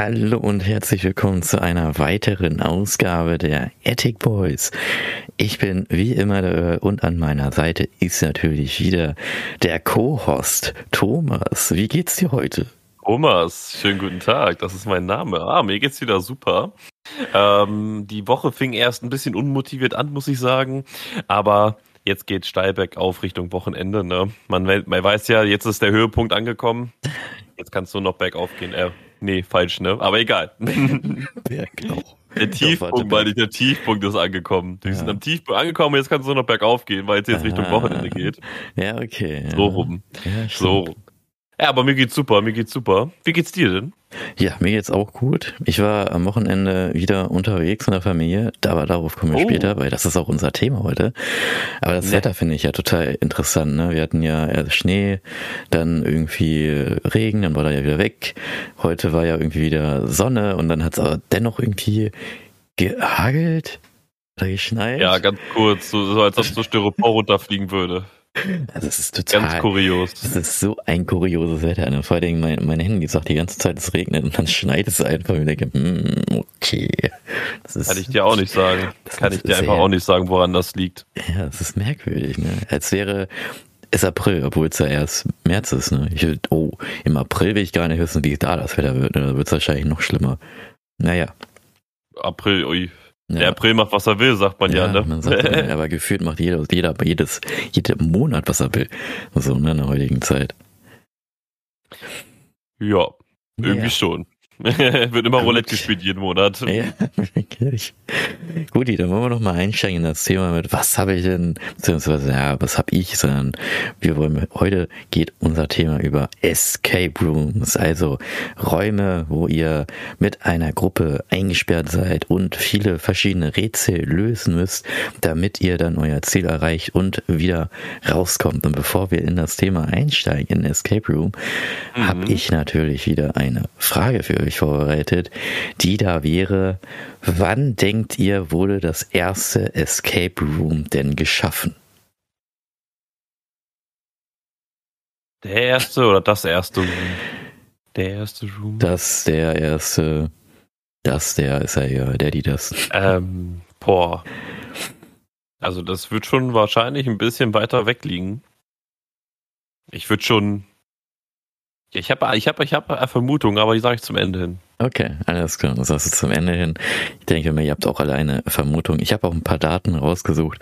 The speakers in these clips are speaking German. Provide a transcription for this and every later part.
Hallo und herzlich willkommen zu einer weiteren Ausgabe der Attic Boys. Ich bin wie immer der, und an meiner Seite ist natürlich wieder der Co-Host Thomas. Wie geht's dir heute? Thomas, schönen guten Tag, das ist mein Name. Ah, mir geht's wieder super. Ähm, die Woche fing erst ein bisschen unmotiviert an, muss ich sagen, aber jetzt geht steil bergauf Richtung Wochenende. Ne? Man, man weiß ja, jetzt ist der Höhepunkt angekommen. Jetzt kannst du noch bergauf gehen. Äh, Nee, falsch, ne? Aber egal. Bergauf. Der Tiefpunkt, weil der Tiefpunkt ist angekommen. Wir ja. sind am Tiefpunkt angekommen, jetzt kannst du noch bergauf gehen, weil es jetzt Richtung ah. Wochenende geht. Ja, okay. So rum. Ja, so rum. Ja, aber mir geht's super, mir geht's super. Wie geht's dir denn? Ja, mir geht's auch gut. Ich war am Wochenende wieder unterwegs in der Familie, aber darauf kommen wir oh. später, weil das ist auch unser Thema heute. Aber das ja. Wetter finde ich ja total interessant. Ne? Wir hatten ja erst Schnee, dann irgendwie Regen, dann war er ja wieder weg. Heute war ja irgendwie wieder Sonne und dann hat's aber dennoch irgendwie gehagelt oder geschneit. Ja, ganz kurz, so, so als ob so Styropor runterfliegen würde. Also es ist total ganz kurios. Es ist so ein kurioses Wetter. Ne? Vor allem mein, mein Handy sagt die ganze Zeit, es regnet und dann schneit es einfach und ich denke, mm, okay. Das ist, Kann ich dir auch nicht sagen. Kann ich dir einfach auch nicht sagen, woran das liegt. Ja, es ist merkwürdig. Ne? Als wäre es April, obwohl es ja erst März ist. Ne? Ich, oh, im April will ich gar nicht wissen, wie da das Wetter wird. Ne? Da wird es wahrscheinlich noch schlimmer. Naja. April, ui. Ja. Der April macht, was er will, sagt man ja. ja ne? man sagt, ja, aber gefühlt macht jeder, jeder jedes, jeden Monat, was er will. So ne, in der heutigen Zeit. Ja, irgendwie schon. Wird immer Gut. Roulette gespielt jeden Monat. Ja, wirklich. Guti, dann wollen wir noch mal einsteigen in das Thema mit, was habe ich denn, beziehungsweise, ja, was habe ich, sondern wir wollen, heute geht unser Thema über Escape Rooms, also Räume, wo ihr mit einer Gruppe eingesperrt seid und viele verschiedene Rätsel lösen müsst, damit ihr dann euer Ziel erreicht und wieder rauskommt. Und bevor wir in das Thema einsteigen, in Escape Room, mhm. habe ich natürlich wieder eine Frage für euch euch vorbereitet, die da wäre, wann denkt ihr, wurde das erste Escape Room denn geschaffen? Der erste oder das erste Room? Der erste Room? Das, der erste, das, der ist ja ja, der, die das. Ähm, boah. Also das wird schon wahrscheinlich ein bisschen weiter weg liegen. Ich würde schon ich habe ich hab, ich hab eine Vermutung, aber die sage ich zum Ende hin. Okay, alles klar. Das sagst du zum Ende hin. Ich denke mir, ihr habt auch alle eine Vermutung. Ich habe auch ein paar Daten rausgesucht,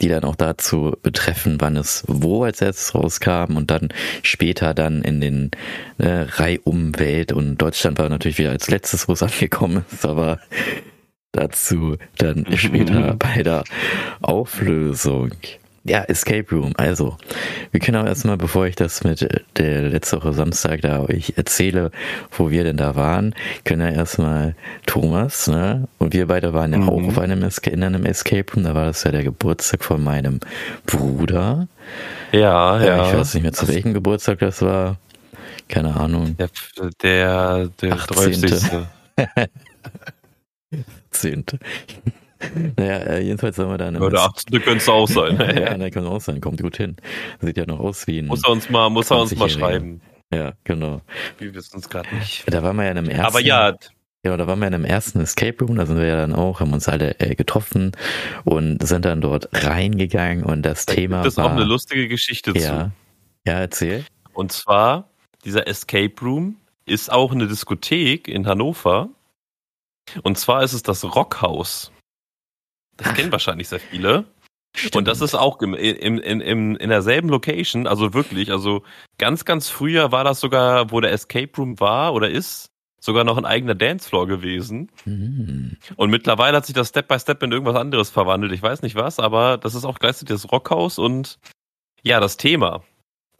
die dann auch dazu betreffen, wann es wo als erstes rauskam und dann später dann in den äh, Reihumwelt. Und Deutschland war natürlich wieder als letztes, wo es angekommen ist, aber dazu dann später bei der Auflösung. Ja, Escape Room. Also, wir können auch erstmal, bevor ich das mit der letzte Woche Samstag da euch erzähle, wo wir denn da waren, können ja erstmal Thomas, ne? Und wir beide waren ja mhm. auch auf einem, in einem Escape Room. Da war das ja der Geburtstag von meinem Bruder. Ja, ja. Ich weiß nicht mehr, zu welchem Geburtstag das war. Keine Ahnung. Der, der, der 18. 10. Naja, äh, jedenfalls sollen wir da eine. Ja, der 18. könnte es auch sein. ja, der könnte auch sein. Kommt gut hin. Sieht ja noch aus wie ein. Muss er uns mal, muss er uns mal schreiben. Ja, genau. Wir wissen es gerade nicht. Da waren wir ja in einem ersten. Aber ja. Ja, da waren wir in einem ersten Escape Room, da sind wir ja dann auch, haben uns alle äh, getroffen und sind dann dort reingegangen und das da Thema gibt es war. auch eine lustige Geschichte ja, zu. Ja, erzähl. Und zwar, dieser Escape Room ist auch eine Diskothek in Hannover. Und zwar ist es das Rockhaus. Das kennen wahrscheinlich sehr viele. Stimmt. Und das ist auch im, im, im, in derselben Location, also wirklich, also ganz, ganz früher war das sogar, wo der Escape Room war oder ist, sogar noch ein eigener Dancefloor gewesen. Mhm. Und mittlerweile hat sich das Step by Step in irgendwas anderes verwandelt. Ich weiß nicht was, aber das ist auch gleichzeitig das Rockhaus und ja, das Thema.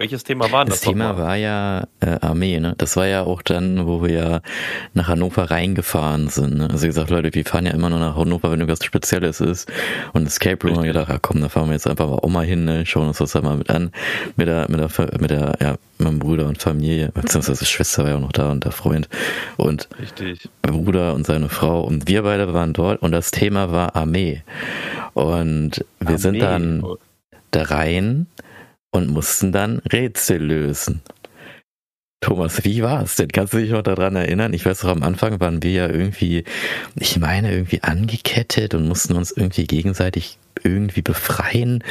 Welches Thema war das? Das Thema war ja äh, Armee, ne? Das war ja auch dann, wo wir ja nach Hannover reingefahren sind. Ne? Also gesagt, Leute, wir fahren ja immer nur nach Hannover, wenn irgendwas Spezielles ist. Und Escape Room, haben wir gedacht, ja, komm, da fahren wir jetzt einfach mal auch mal hin, ne? schauen uns das mal mit an. Mit der, mit der, mit der, ja, meinem Bruder und Familie, beziehungsweise Schwester war ja auch noch da und der Freund. Und Richtig. Bruder und seine Frau. Und wir beide waren dort und das Thema war Armee. Und wir Armee. sind dann da rein und mussten dann Rätsel lösen. Thomas, wie war es denn? Kannst du dich noch daran erinnern? Ich weiß noch, am Anfang waren wir ja irgendwie, ich meine, irgendwie angekettet und mussten uns irgendwie gegenseitig irgendwie befreien,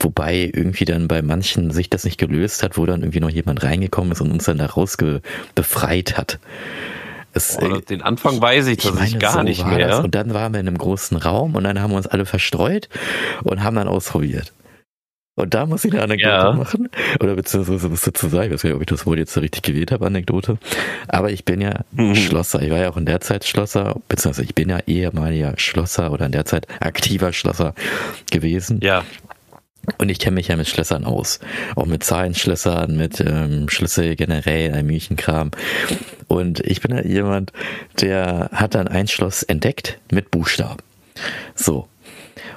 wobei irgendwie dann bei manchen sich das nicht gelöst hat, wo dann irgendwie noch jemand reingekommen ist und uns dann da rausge befreit hat. Es, oh, den Anfang weiß ich, das ich gar so nicht mehr. Das. Und dann waren wir in einem großen Raum und dann haben wir uns alle verstreut und haben dann ausprobiert. Und da muss ich eine Anekdote ja. machen. Oder beziehungsweise was dazu sagen. Ich weiß gar nicht, ob ich das Wort jetzt so richtig gewählt habe, Anekdote. Aber ich bin ja mhm. Schlosser. Ich war ja auch in der Zeit Schlosser, beziehungsweise ich bin ja ehemaliger Schlosser oder in der Zeit aktiver Schlosser gewesen. Ja. Und ich kenne mich ja mit Schlössern aus. Auch mit Zahlenschlössern, mit ähm, Schlüssel generell, ein Miechenkram. Und ich bin ja jemand, der hat dann ein Schloss entdeckt mit Buchstaben. So.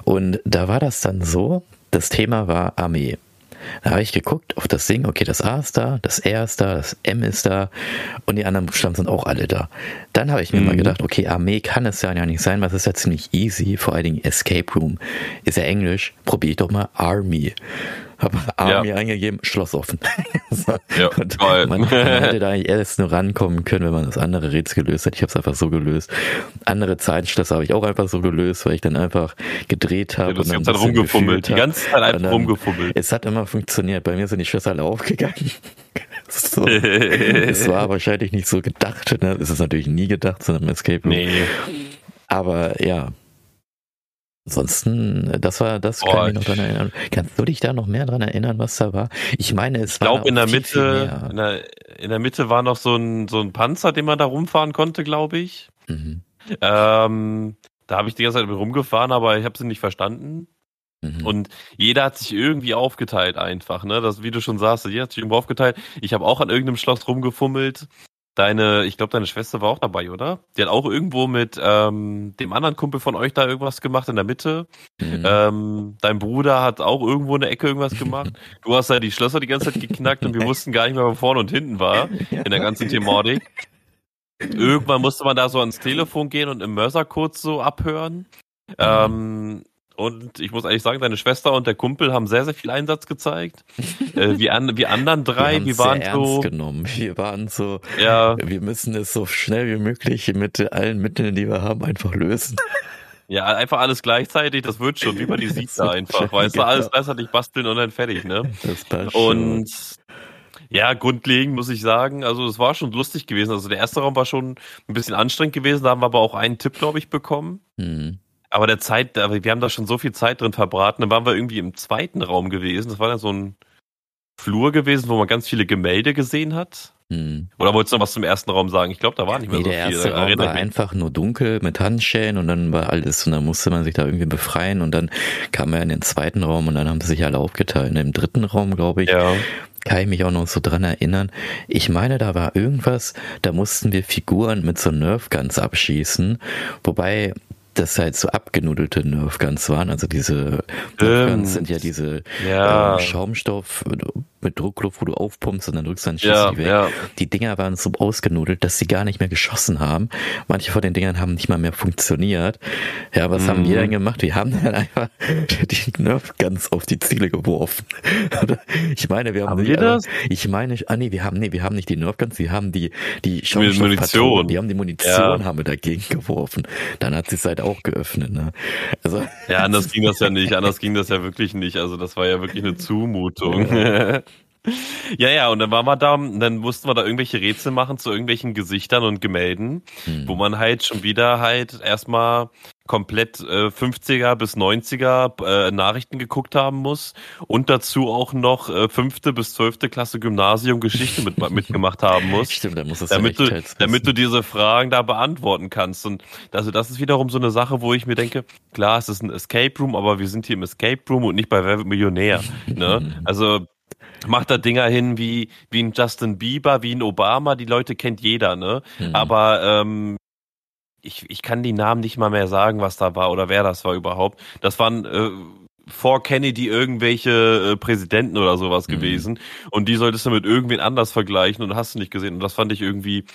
Und da war das dann so, das Thema war Armee. Da habe ich geguckt auf das Ding, okay, das A ist da, das R ist da, das M ist da und die anderen Buchstaben sind auch alle da. Dann habe ich mir mhm. mal gedacht, okay, Armee kann es ja nicht sein, weil es ist ja ziemlich easy, vor allen Dingen Escape Room ist ja Englisch, probier ich doch mal Army habe Army ja. eingegeben, Schloss offen. so. ja, und man, man, hätte da eigentlich erst nur rankommen können, wenn man das andere Rätsel gelöst hat. Ich habe es einfach so gelöst. Andere Zeitschlösser habe ich auch einfach so gelöst, weil ich dann einfach gedreht habe. Ja, du und dann rumgefummelt, die ganze Zeit einfach dann, rumgefummelt. Es hat immer funktioniert. Bei mir sind die Schlösser alle aufgegangen. So. es war wahrscheinlich nicht so gedacht. Ne? Es ist natürlich nie gedacht, sondern Escape Room. Nee. Aber ja, Ansonsten, das war, das kann ich mich noch dran erinnern. Kannst du dich da noch mehr dran erinnern, was da war? Ich meine, es ich war. Ich glaube, in der Mitte, in der, in der Mitte war noch so ein, so ein Panzer, den man da rumfahren konnte, glaube ich. Mhm. Ähm, da habe ich die ganze Zeit rumgefahren, aber ich habe sie nicht verstanden. Mhm. Und jeder hat sich irgendwie aufgeteilt einfach, ne? Das, wie du schon sagst, jeder hat sich irgendwo aufgeteilt. Ich habe auch an irgendeinem Schloss rumgefummelt. Deine, ich glaube, deine Schwester war auch dabei, oder? Die hat auch irgendwo mit ähm, dem anderen Kumpel von euch da irgendwas gemacht in der Mitte. Mhm. Ähm, dein Bruder hat auch irgendwo in der Ecke irgendwas gemacht. Du hast ja die Schlösser die ganze Zeit geknackt und wir wussten gar nicht mehr, wo vorne und hinten war in der ganzen Thematik. Irgendwann musste man da so ans Telefon gehen und im Mörsercode so abhören. Mhm. Ähm, und ich muss ehrlich sagen, deine Schwester und der Kumpel haben sehr, sehr viel Einsatz gezeigt. äh, wie, an, wie anderen drei, wir, wir waren sehr so. Ernst genommen. Wir waren so, ja. wir müssen es so schnell wie möglich mit allen Mitteln, die wir haben, einfach lösen. Ja, einfach alles gleichzeitig, das wird schon, wie man die sieht da einfach. Weißt du, alles gleichzeitig basteln und dann fertig, ne? Das passt Und ja, grundlegend muss ich sagen, also es war schon lustig gewesen. Also der erste Raum war schon ein bisschen anstrengend gewesen, da haben wir aber auch einen Tipp, glaube ich, bekommen. Mhm. Aber der Zeit, aber wir haben da schon so viel Zeit drin verbraten. Dann waren wir irgendwie im zweiten Raum gewesen. Das war dann so ein Flur gewesen, wo man ganz viele Gemälde gesehen hat. Hm. Oder wolltest du noch was zum ersten Raum sagen? Ich glaube, da war nicht mehr nee, so der viel. Der erste Raum war einfach nur dunkel mit Handschellen und dann war alles und dann musste man sich da irgendwie befreien und dann kam er in den zweiten Raum und dann haben sie sich alle aufgeteilt. Dem dritten Raum, glaube ich, ja. kann ich mich auch noch so dran erinnern. Ich meine, da war irgendwas, da mussten wir Figuren mit so Nerfguns abschießen, wobei das halt so abgenudelte Nerfguns waren. Also diese Nerfguns sind ja diese ja. Äh, Schaumstoff mit Druckluft, wo du aufpumpst und dann drückst du dann schießt ja, weg. Ja. Die Dinger waren so ausgenudelt, dass sie gar nicht mehr geschossen haben. Manche von den Dingern haben nicht mal mehr funktioniert. Ja, was mhm. haben wir mhm. dann gemacht? Wir haben dann einfach die Nerfguns auf die Ziele geworfen. ich meine, wir haben, haben wir das? Ich meine, ah nee, wir haben nee, wir haben nicht die Nerfguns, wir haben die die Schaumstoffpatronen, die haben die Munition haben wir dagegen geworfen. Dann hat sie es halt auch geöffnet, ne? Also Ja, anders ging das ja nicht, anders ging das ja wirklich nicht. Also das war ja wirklich eine Zumutung. Ja, ja, und dann waren wir da, dann mussten wir da irgendwelche Rätsel machen zu irgendwelchen Gesichtern und Gemälden, hm. wo man halt schon wieder halt erstmal komplett äh, 50er bis 90er äh, Nachrichten geguckt haben muss und dazu auch noch äh, fünfte bis zwölfte Klasse Gymnasium Geschichte mit, mitgemacht haben muss. Stimmt, dann muss das damit du, damit du diese Fragen da beantworten kannst. Und also das ist wiederum so eine Sache, wo ich mir denke, klar, es ist ein Escape Room, aber wir sind hier im Escape Room und nicht bei Wer wird Millionär. ne? Also macht da Dinger hin wie, wie ein Justin Bieber, wie ein Obama, die Leute kennt jeder, ne? Mhm. Aber ähm, ich, ich kann die Namen nicht mal mehr sagen, was da war oder wer das war überhaupt. Das waren äh, vor Kennedy irgendwelche äh, Präsidenten oder sowas mhm. gewesen. Und die solltest du mit irgendwen anders vergleichen und hast du nicht gesehen. Und das fand ich irgendwie,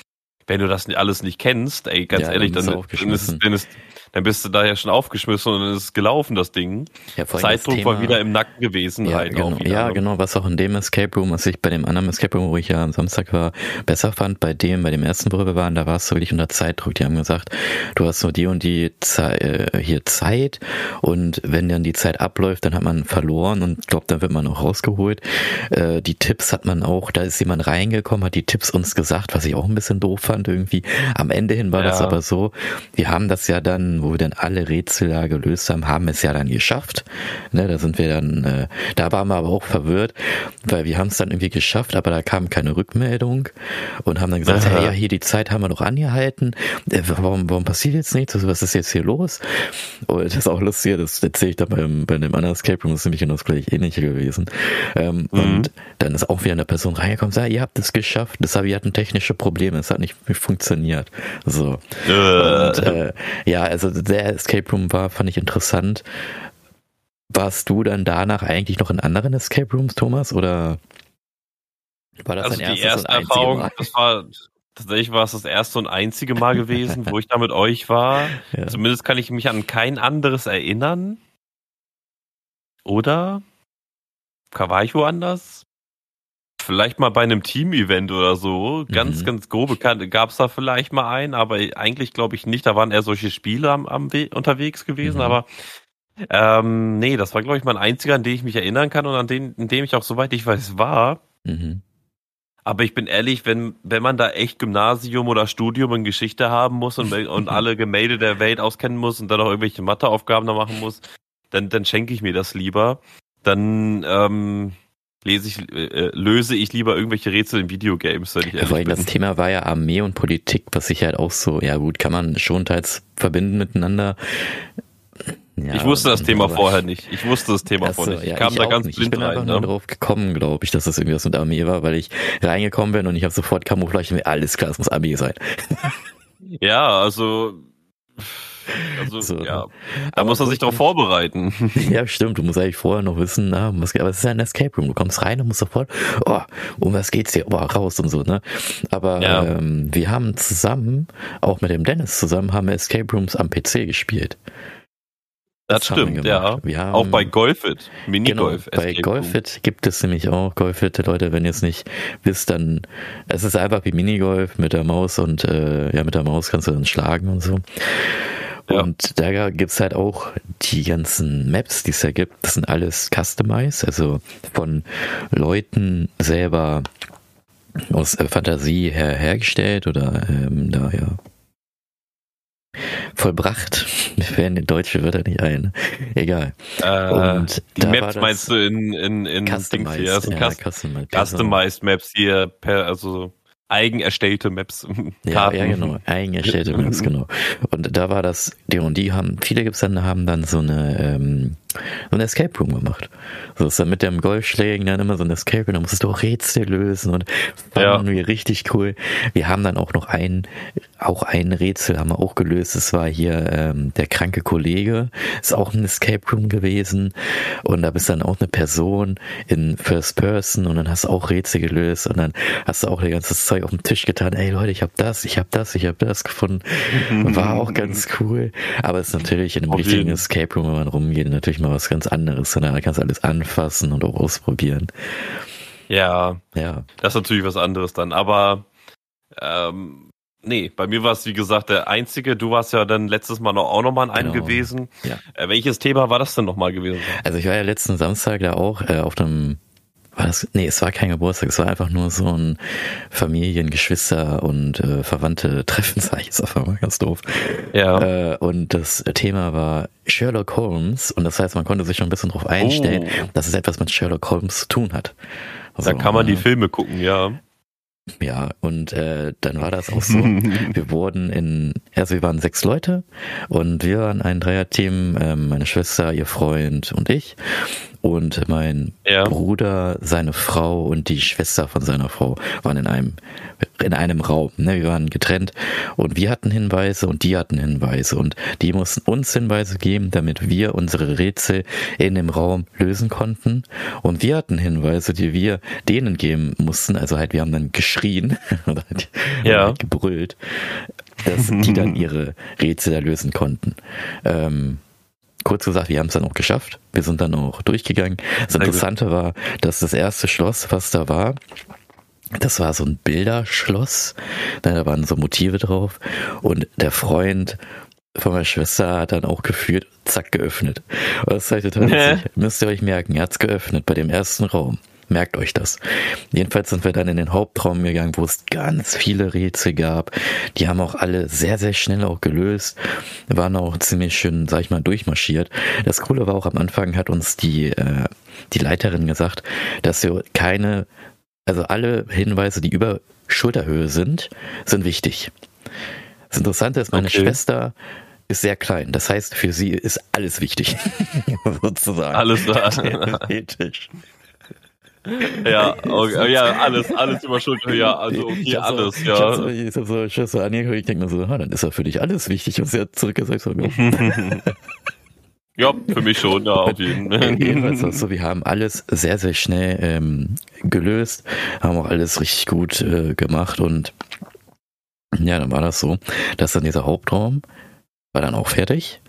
wenn du das alles nicht kennst, ey, ganz ja, ehrlich, dann, dann, ist, dann, ist, dann bist du da ja schon aufgeschmissen und dann ist es gelaufen, das Ding. Ja, das Zeitdruck war Thema- wieder im Nacken gewesen. Ja, halt genau, wieder, ja, ne? genau, was auch in dem Escape Room, was ich bei dem anderen Escape Room, wo ich ja am Samstag war, besser fand, bei dem, bei dem ersten, wo wir waren, da warst du wirklich unter Zeitdruck. Die haben gesagt, du hast so die und die Zei äh, hier Zeit und wenn dann die Zeit abläuft, dann hat man verloren und ich glaube, dann wird man auch rausgeholt. Äh, die Tipps hat man auch, da ist jemand reingekommen, hat die Tipps uns gesagt, was ich auch ein bisschen doof fand irgendwie. Am Ende hin war das Ja. aber so, wir haben das ja dann, wo wir dann alle Rätsel da gelöst haben, haben es ja dann geschafft. Ne, da sind wir dann, äh, da waren wir aber auch verwirrt, weil wir haben es dann irgendwie geschafft, aber da kam keine Rückmeldung und haben dann gesagt, hey, ja, hier die Zeit haben wir doch angehalten. Äh, warum, warum passiert jetzt nichts? Was ist jetzt hier los? Und das ist auch lustig, das erzähle ich dann beim, bei dem anderen Escape Room, das ist nämlich genau das gleiche ähnliche gewesen. Ähm, Mhm. Und dann ist auch wieder eine Person reingekommen, sagt, ihr habt es geschafft, das aber wir hatten technische Probleme, es hat nicht funktioniert. So. Äh, Und äh, ja, also der Escape Room war, fand ich interessant. Warst du dann danach eigentlich noch in anderen Escape Rooms, Thomas, oder war das also dein die erstes erste und Erfahrung, Mal? das war tatsächlich war es das erste und einzige Mal gewesen, wo ich da mit euch war. Ja. Zumindest kann ich mich an kein anderes erinnern. Oder? War ich woanders? Vielleicht mal bei einem Team-Event oder so. Ganz, Mhm. ganz grobe gab es da vielleicht mal einen, aber eigentlich glaube ich nicht. Da waren eher solche Spiele am, am We unterwegs gewesen, Mhm. aber ähm, nee, das war, glaube ich, mein einziger, an den ich mich erinnern kann und an den, in dem ich auch, soweit ich weiß, war. Mhm. Aber ich bin ehrlich, wenn, wenn man da echt Gymnasium oder Studium in Geschichte haben muss und, und alle Gemälde der Welt auskennen muss und dann auch irgendwelche Matheaufgaben da machen muss, dann, dann schenke ich mir das lieber. Dann ähm, lese ich, äh, löse ich lieber irgendwelche Rätsel in Videogames, wenn ich Ja, ehrlich vor allem bin. das Thema war ja Armee und Politik, was sich halt auch so, ja gut, kann man schon teils verbinden miteinander. Ja, ich wusste das Thema vorher nicht. Ich wusste das Thema Ach so, vorher nicht. Ich ja, kam ich da ganz nicht. Ich blind bin einfach rein. nur Ne? drauf gekommen, glaube ich, dass das irgendwie was mit Armee war, weil ich reingekommen bin und ich habe sofort Camouflage alles klar, es muss Armee sein. Ja, also. Also, So. ja. Da Aber muss man sich darauf vorbereiten. Ja, stimmt. Du musst eigentlich vorher noch wissen, na, was aber es ist ja ein Escape Room. Du kommst rein und musst sofort, oh, um was geht's hier? Oh, raus und so, ne? Aber Ja. ähm, wir haben zusammen, auch mit dem Dennis zusammen, haben wir Escape Rooms am PC gespielt. Das, wir stimmt, ja. Haben, Auch bei Golfit. Minigolf. Genau, bei. Golfit gibt es nämlich auch Golfit, Leute, wenn ihr es nicht wisst, dann es ist einfach wie Minigolf mit der Maus und äh, ja, mit der Maus kannst du dann schlagen und so. Ja. Und da gibt's halt auch die ganzen Maps, die es da gibt, das sind alles customized, also von Leuten selber aus äh, Fantasie her hergestellt oder ähm, da ja vollbracht. Mir fällen deutsche Wörter nicht ein. Egal. Äh, Und die Maps meinst du in, in, in Dings Customized, hier? Also ja, Cust customized. Customized Maps hier, per, also eigen erstellte Maps. Ja, ja, genau. Eigen erstellte Maps, genau. Und da war das, die und die haben, viele gibt's dann, haben dann so eine, ähm, so ein Escape Room gemacht. So ist dann mit dem Golfschlägen dann immer so ein Escape Room, da musstest du auch Rätsel lösen und Ja. fanden wir richtig cool. Wir haben dann auch noch ein, auch ein Rätsel haben wir auch gelöst. Das war hier ähm, der kranke Kollege. Ist auch ein Escape Room gewesen. Und da bist dann auch eine Person in First Person und dann hast du auch Rätsel gelöst und dann hast du auch ihr ganzes Zeug auf den Tisch getan. Ey Leute, ich habe das, ich habe das, ich habe das gefunden. War auch ganz cool. Aber es ist natürlich in einem richtigen. Escape Room, wenn man rumgeht, natürlich mal was ganz anderes. Und da kannst du alles anfassen und auch ausprobieren. Ja, Ja. das ist natürlich was anderes dann. Aber ähm, nee, bei mir war es wie gesagt der einzige. Du warst ja dann letztes Mal noch, auch noch mal in einem Genau. gewesen. Ja. Äh, welches Thema war das denn noch mal gewesen? Also ich war ja letzten Samstag da auch äh, auf einem war das, nee, es war kein Geburtstag, es war einfach nur so ein Familien, Geschwister und äh, Verwandte Treffen, sag ich jetzt einfach mal ganz doof. Ja. Äh, und das Thema war Sherlock Holmes und das heißt, man konnte sich schon ein bisschen darauf einstellen, Oh. dass es etwas mit Sherlock Holmes zu tun hat. da So, kann man die äh, Filme gucken, ja. Ja, und äh, dann war das auch so. Wir wurden in, also wir waren sechs Leute und wir waren ein Dreierteam, ähm, meine Schwester, ihr Freund und ich und mein Ja. Bruder, seine Frau und die Schwester von seiner Frau waren in einem in einem Raum. Ne? Wir waren getrennt und wir hatten Hinweise und die hatten Hinweise und die mussten uns Hinweise geben, damit wir unsere Rätsel in dem Raum lösen konnten. Und wir hatten Hinweise, die wir denen geben mussten. Also halt, wir haben dann geschrien oder halt, Ja. halt gebrüllt. dass die dann ihre Rätsel da lösen konnten. Ähm, kurz gesagt, wir haben es dann auch geschafft. Wir sind dann auch durchgegangen. Das Interessante war, dass das erste Schloss, was da war, das war so ein Bilderschloss. Da waren so Motive drauf. Und der Freund von meiner Schwester hat dann auch gefühlt, zack, geöffnet. Und das ist halt total witzig. Müsst ihr euch merken, er hat's geöffnet bei dem ersten Raum. Merkt euch das. Jedenfalls sind wir dann in den Hauptraum gegangen, wo es ganz viele Rätsel gab. Die haben auch alle sehr, sehr schnell auch gelöst. Waren auch ziemlich schön, sag ich mal, durchmarschiert. Das Coole war auch am Anfang hat uns die, äh, die Leiterin gesagt, dass wir keine, also alle Hinweise, die über Schulterhöhe sind, sind wichtig. Das Interessante ist, meine okay. Schwester ist sehr klein. Das heißt, für sie ist alles wichtig. Sozusagen. Alles da. Theoretisch. Ja, okay, ja, alles, alles über Schulter, ja, also okay, alles, so, ja. Ich hab so, ich hab so, angeguckt, ich denke mir so, ah, dann ist ja für dich alles wichtig und sie hat zurückgesagt, so, Ja, für mich schon, ja, auf jeden Fall. Jedenfalls also, wir haben alles sehr, sehr schnell ähm, gelöst, haben auch alles richtig gut äh, gemacht und ja, dann war das so, dass dann dieser Hauptraum war dann auch fertig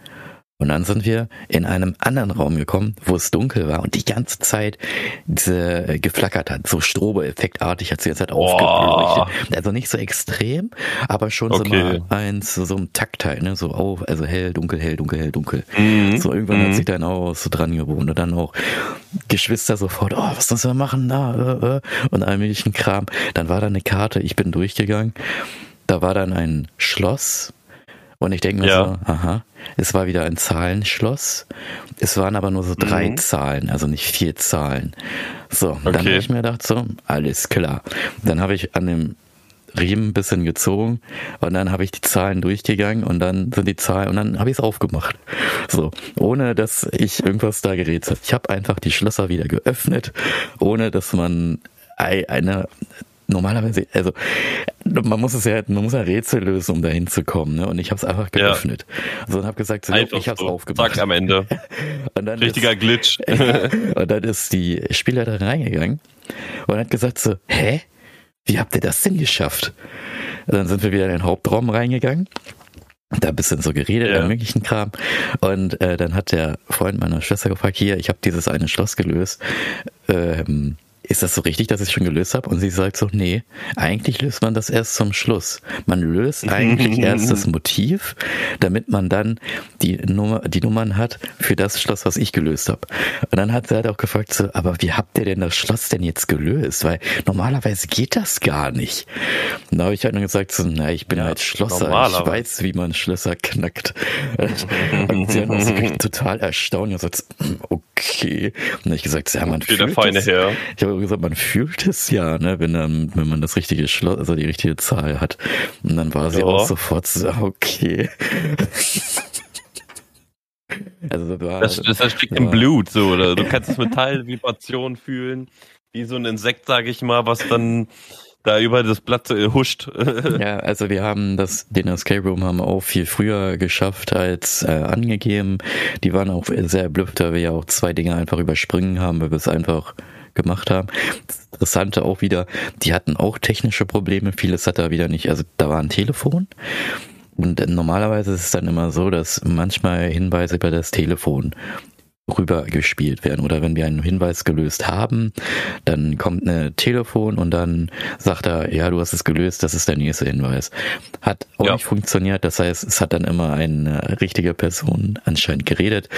und dann sind wir in einem anderen Raum gekommen, wo es dunkel war und die ganze Zeit diese äh, geflackert hat, so Strobo-effektartig hat sie jetzt halt aufgeleuchtet. Also nicht so extrem, aber schon okay. so mal eins, so ein Taktteil, ne, so auf, also hell, dunkel, hell, dunkel, hell, dunkel. Mhm. So irgendwann mhm. hat sich dann auch so dran gewohnt und dann auch Geschwister sofort, oh, was müssen wir machen da, äh, äh, und all möglichen Kram. Dann war da eine Karte, ich bin durchgegangen. Da war dann ein Schloss und ich denke mir ja. so, aha, es war wieder ein Zahlenschloss. Es waren aber nur so drei mhm. Zahlen, also nicht vier Zahlen. So, okay. dann habe ich mir gedacht, so, alles klar. Dann habe ich an dem Riemen ein bisschen gezogen und dann habe ich die Zahlen durchgegangen und dann sind die Zahlen und dann habe ich es aufgemacht. So, ohne dass ich irgendwas da geredet habe. Ich habe einfach die Schlösser wieder geöffnet, ohne dass man eine normalerweise, also man muss es ja, man muss ja Rätsel lösen, um dahin zu kommen, ne? Und ich habe es einfach geöffnet. Ja. So und habe gesagt, so, einfach ich habe es so. aufgemacht. Zack am Ende. Richtiger ist, Glitch. und dann ist die Spielleiterin reingegangen und hat gesagt so, hä? Wie habt ihr das denn geschafft? Und dann sind wir wieder in den Hauptraum reingegangen da ein bisschen so geredet, ja. möglichen Kram. Und äh, dann hat der Freund meiner Schwester gefragt, hier, ich habe dieses eine Schloss gelöst. Ähm, ist das so richtig, dass ich schon gelöst habe? Und sie sagt so, nee, eigentlich löst man das erst zum Schluss. Man löst eigentlich erst das Motiv, damit man dann die Nummer, die Nummern hat für das Schloss, was ich gelöst habe. Und dann hat sie halt auch gefragt so, aber wie habt ihr denn das Schloss denn jetzt gelöst? Weil normalerweise geht das gar nicht. Und da habe ich halt nur gesagt so, na, ich bin ja, halt Schlosser, ich weiß, wie man Schlösser knackt. Und sie hat uns total erstaunt und gesagt, okay. Und dann habe ich gesagt, ja, man fühlt das. her. Ich habe gesagt, man fühlt es ja, ne, wenn, dann, wenn man das richtige Schloss, also die richtige Zahl hat. Und dann war sie ja. auch sofort so, okay. also war, das, das, das steckt im Blut so, oder? Du kannst es Metallvibration fühlen, wie so ein Insekt, sage ich mal, was dann da über das Blatt äh, huscht. ja, also wir haben das, den Escape Room haben auch viel früher geschafft als äh, angegeben. Die waren auch sehr erblüfft, da wir ja auch zwei Dinge einfach überspringen haben, weil wir es einfach gemacht haben. Das Interessante auch wieder, die hatten auch technische Probleme, vieles hat er wieder nicht, also da war ein Telefon. Und normalerweise ist es dann immer so, dass manchmal Hinweise über das Telefon rübergespielt werden. Oder wenn wir einen Hinweis gelöst haben, dann kommt ein Telefon und dann sagt er, ja, du hast es gelöst, das ist der nächste Hinweis. Hat auch ja. nicht funktioniert. Das heißt, es hat dann immer eine richtige Person anscheinend geredet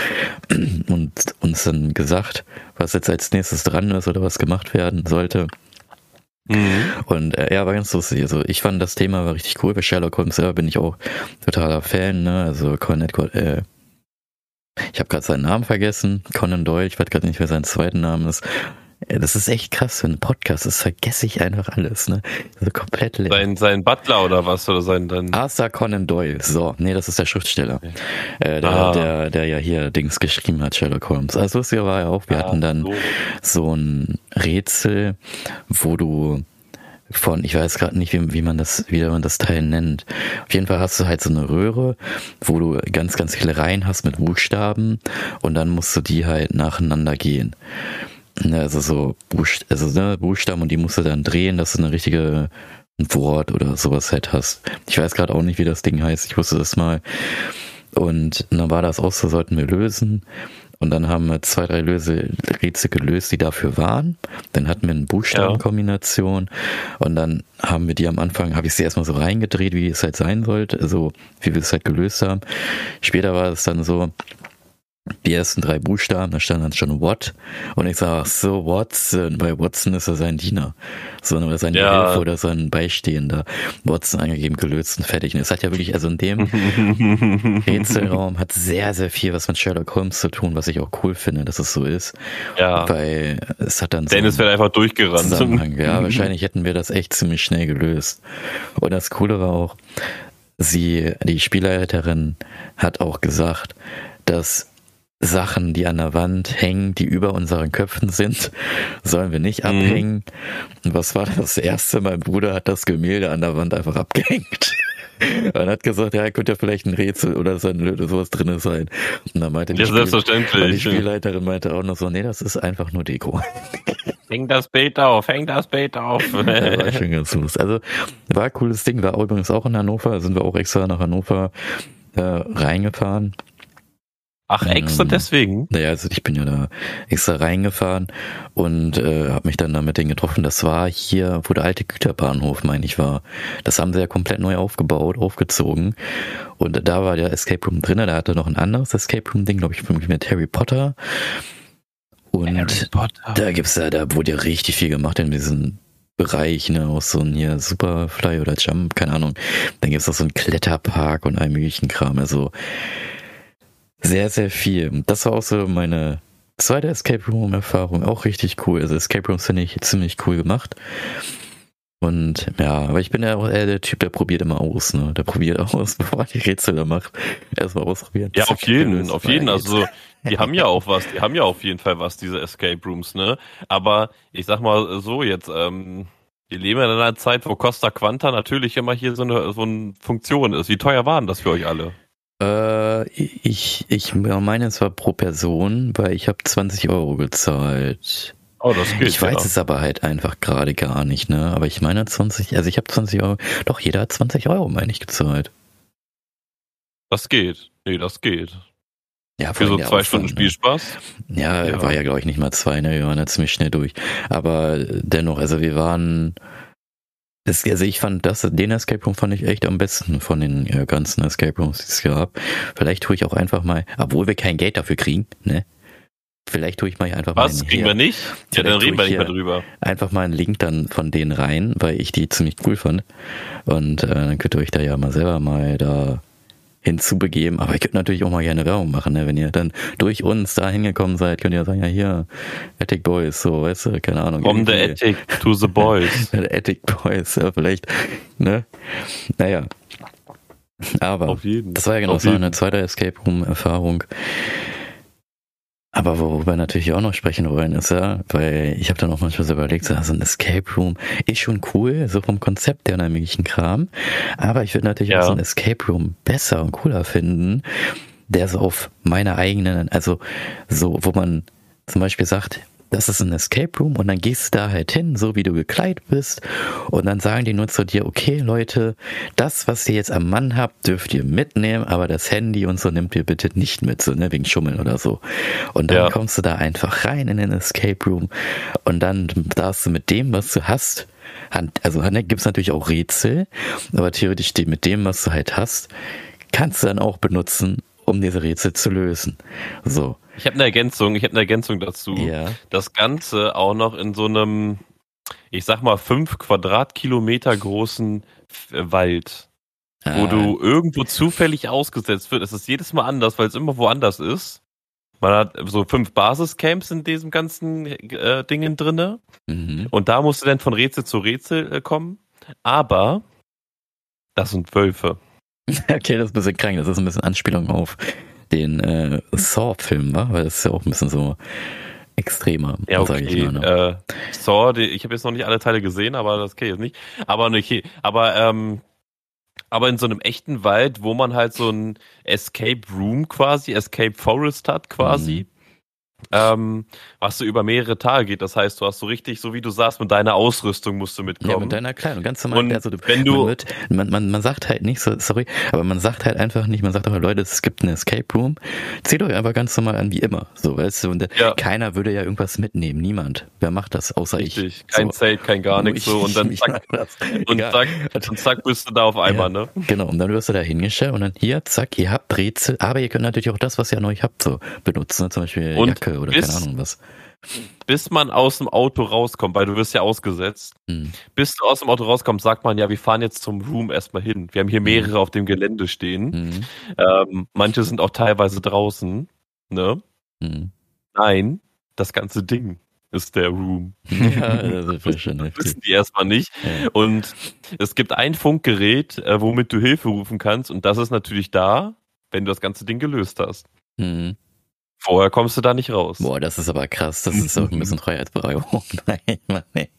und uns dann gesagt, was jetzt als nächstes dran ist oder was gemacht werden sollte. Mhm. Und äh, ja, war ganz lustig. Also ich fand das Thema war richtig cool. Bei Sherlock Holmes selber bin ich auch totaler Fan. Ne? Also Cornet, äh, ich habe gerade seinen Namen vergessen, Conan Doyle, ich weiß gerade nicht, wer sein zweiter Name ist. Das ist echt krass für einen Podcast, das vergesse ich einfach alles, ne? Also komplett leer. Sein, sein Butler oder was? Oder sein dann. Arthur Conan Doyle, so, nee, das ist der Schriftsteller. Okay. Äh, der, ah. der, der ja hier Dings geschrieben hat, Sherlock Holmes. Also lustiger war ja auch, wir ah, hatten dann so. so ein Rätsel, wo du von, ich weiß gerade nicht, wie, wie man das, wie man das Teil nennt. Auf jeden Fall hast du halt so eine Röhre, wo du ganz, ganz viele Reihen hast mit Buchstaben und dann musst du die halt nacheinander gehen. Also so Buchst also, ne, Buchstaben und die musst du dann drehen, dass du eine richtige Wort oder sowas halt hast. Ich weiß gerade auch nicht, wie das Ding heißt. Ich wusste das mal. Und dann war das auch so, sollten wir lösen. Und dann haben wir zwei, drei Löse, Rätsel gelöst, die dafür waren. Dann hatten wir eine Buchstabenkombination. Und dann haben wir die am Anfang, habe ich sie erstmal so reingedreht, wie es halt sein sollte, so wie wir es halt gelöst haben. Später war es dann so, die ersten drei Buchstaben, da stand dann schon What und ich sage, so Watson, bei Watson ist er sein Diener, sondern oder seine ja. Hilfe oder sein Beistehender. Watson angegeben, gelöst und fertig. Und es hat ja wirklich, also in dem Rätselraum hat sehr, sehr viel was mit Sherlock Holmes zu tun, was ich auch cool finde, dass es so ist. Ja. Weil es hat dann Dennis so wird einfach durchgerannt. Ja, wahrscheinlich hätten wir das echt ziemlich schnell gelöst. Und das Coole war auch, sie, die Spielleiterin hat auch gesagt, dass Sachen, die an der Wand hängen, die über unseren Köpfen sind, sollen wir nicht mhm. abhängen. Und was war das erste? Mein Bruder hat das Gemälde an der Wand einfach abgehängt. Man hat gesagt, ja, könnte ja vielleicht ein Rätsel oder so sowas drin sein. Und dann meinte die, ja, selbstverständlich. die Spielleiterin meinte auch noch so, nee, das ist einfach nur Deko. Häng das Bild auf, häng das Bild auf. ja, war schon ganz lustig. Also war ein cooles Ding, war übrigens auch in Hannover, sind wir auch extra nach Hannover äh, reingefahren. Ach, extra ähm, deswegen? Naja, also ich bin ja da extra reingefahren und äh, habe mich dann da mit denen getroffen. Das war hier, wo der alte Güterbahnhof, meine ich, war. Das haben sie ja komplett neu aufgebaut, aufgezogen. Und da war der Escape Room drin. Da hatte noch ein anderes Escape Room Ding, glaube ich, mit Harry Potter. Und Harry Potter. da gibt's ja, da wurde ja richtig viel gemacht in diesem Bereich, ne, aus so einem hier Superfly oder Jump, keine Ahnung. Dann gibt's auch so einen Kletterpark und all möglichen Kram. Also sehr, sehr viel. Das war auch so meine zweite Escape Room Erfahrung. Auch richtig cool. Also Escape Rooms finde ich ziemlich cool gemacht. Und ja, aber ich bin ja auch eher der Typ, der probiert immer aus, ne? Der probiert aus, bevor er die Rätsel da macht. Erstmal ausprobieren. Ja, auf jeden, auf jeden. Also die haben ja auch was, die haben ja auf jeden Fall was, diese Escape Rooms, ne? Aber ich sag mal so jetzt, ähm, wir leben in einer Zeit, wo Costa Quanta natürlich immer hier so eine, so eine Funktion ist. Wie teuer waren das für euch alle? Äh, ich, ich meine, es war pro Person, weil ich habe 20 Euro gezahlt. Oh, das geht. Ich weiß ja. es aber halt einfach gerade gar nicht, ne? Aber ich meine 20, also ich habe 20 Euro, doch jeder hat 20 Euro, meine ich, gezahlt. Das geht. Nee, das geht. Ja, für so zwei Aufwand, Stunden ne? Spielspaß? Ja, ja, war ja, glaube ich, nicht mal zwei, ne? Wir waren ja ziemlich schnell durch. Aber dennoch, also wir waren, das, also ich fand das, den Escape Room fand ich echt am besten von den äh, ganzen Escape Rooms, die es gab. Vielleicht tue ich auch einfach mal, obwohl wir kein Geld dafür kriegen, ne? Vielleicht tue ich mal einfach Was, mal. Was, kriegen wir nicht? Ja, dann reden wir nicht mehr drüber. Einfach mal einen Link dann von denen rein, weil ich die ziemlich cool fand. Und äh, dann könnt ihr euch da ja mal selber mal da hinzubegeben. Aber ich könnte natürlich auch mal gerne Werbung machen, ne? wenn ihr dann durch uns da hingekommen seid, könnt ihr sagen, ja hier, Attic Boys, so, weißt du, keine Ahnung. From the Attic to the Boys. the Attic Boys, ja, vielleicht, ne? Naja. Aber das war ja genau so eine zweite Escape Room Erfahrung. Aber worüber wir natürlich auch noch sprechen wollen, ist ja, weil ich habe dann auch manchmal so überlegt, so also ein Escape Room ist schon cool, so vom Konzept der unheimlichen Kram. Aber ich würde natürlich ja. auch so ein Escape Room besser und cooler finden, der so auf meine eigenen, also so, wo man zum Beispiel sagt, das ist ein Escape Room und dann gehst du da halt hin, so wie du gekleidet bist und dann sagen die Nutzer dir, okay Leute, das, was ihr jetzt am Mann habt, dürft ihr mitnehmen, aber das Handy und so nehmt ihr bitte nicht mit, so, ne, wegen Schummeln oder so. Und dann ja. kommst du da einfach rein in den Escape Room und dann darfst du mit dem, was du hast, also ne, gibt's natürlich auch Rätsel, aber theoretisch mit dem, was du halt hast, kannst du dann auch benutzen, um diese Rätsel zu lösen. So. Ich habe eine Ergänzung, ich habe eine Ergänzung dazu. Ja. Das Ganze auch noch in so einem, ich sag mal, fünf Quadratkilometer großen Wald. Ah. Wo du irgendwo zufällig ausgesetzt wird. Es ist jedes Mal anders, weil es immer woanders ist. Man hat so fünf Basiscamps in diesem ganzen äh, Dingen drinne. Mhm. Und da musst du dann von Rätsel zu Rätsel äh, kommen. Aber das sind Wölfe. Okay, das ist ein bisschen krank. Das ist ein bisschen Anspielung auf den äh, Saw-Film war, weil das ist ja auch ein bisschen so extremer, ja, okay. sage ich mal. Ne? Äh, Saw, die, ich habe jetzt noch nicht alle Teile gesehen, aber das kann ich jetzt nicht. Aber okay, aber ähm, aber in so einem echten Wald, wo man halt so ein Escape Room quasi, Escape Forest hat quasi. Mhm. Ähm, was so über mehrere Tage geht. Das heißt, du hast so richtig, so wie du sagst, mit deiner Ausrüstung musst du mitkommen. Ja, mit deiner Kleidung, ganz normal. Und also, wenn du, man, wird, man, man, man sagt halt nicht so, sorry, aber man sagt halt einfach nicht, man sagt auch, Leute, es gibt einen Escape Room, zieht euch einfach ganz normal an wie immer, so, weißt du, und Ja. keiner würde ja irgendwas mitnehmen, niemand. Wer macht das, außer ich. richtig, kein so. Zelt, kein gar nichts so und dann Ich zack, und zack, und zack bist du da auf einmal, Ja. ne? Genau, und dann wirst du da hingestellt und dann hier, zack, ihr habt Rätsel, aber ihr könnt natürlich auch das, was ihr an euch habt, so benutzen, ne? zum Beispiel Und Jacke oder bis- keine Ahnung was. Bis man aus dem Auto rauskommt, weil du wirst ja ausgesetzt. Hm. Bis du aus dem Auto rauskommst, sagt man, ja, wir fahren jetzt zum Room erstmal hin. Wir haben hier mehrere auf dem Gelände stehen. Hm. Ähm, manche sind auch teilweise draußen, ne? Hm. Nein, das ganze Ding ist der Room. Ja, das ist schon Das wissen die erstmal nicht. Ja. Und es gibt ein Funkgerät, äh, womit du Hilfe rufen kannst. Und das ist natürlich da, wenn du das ganze Ding gelöst hast. Hm. Vorher kommst du da nicht raus. Boah, das ist aber krass. Das ist auch ein bisschen Freiheitsberauung. Nein, Mann, nee.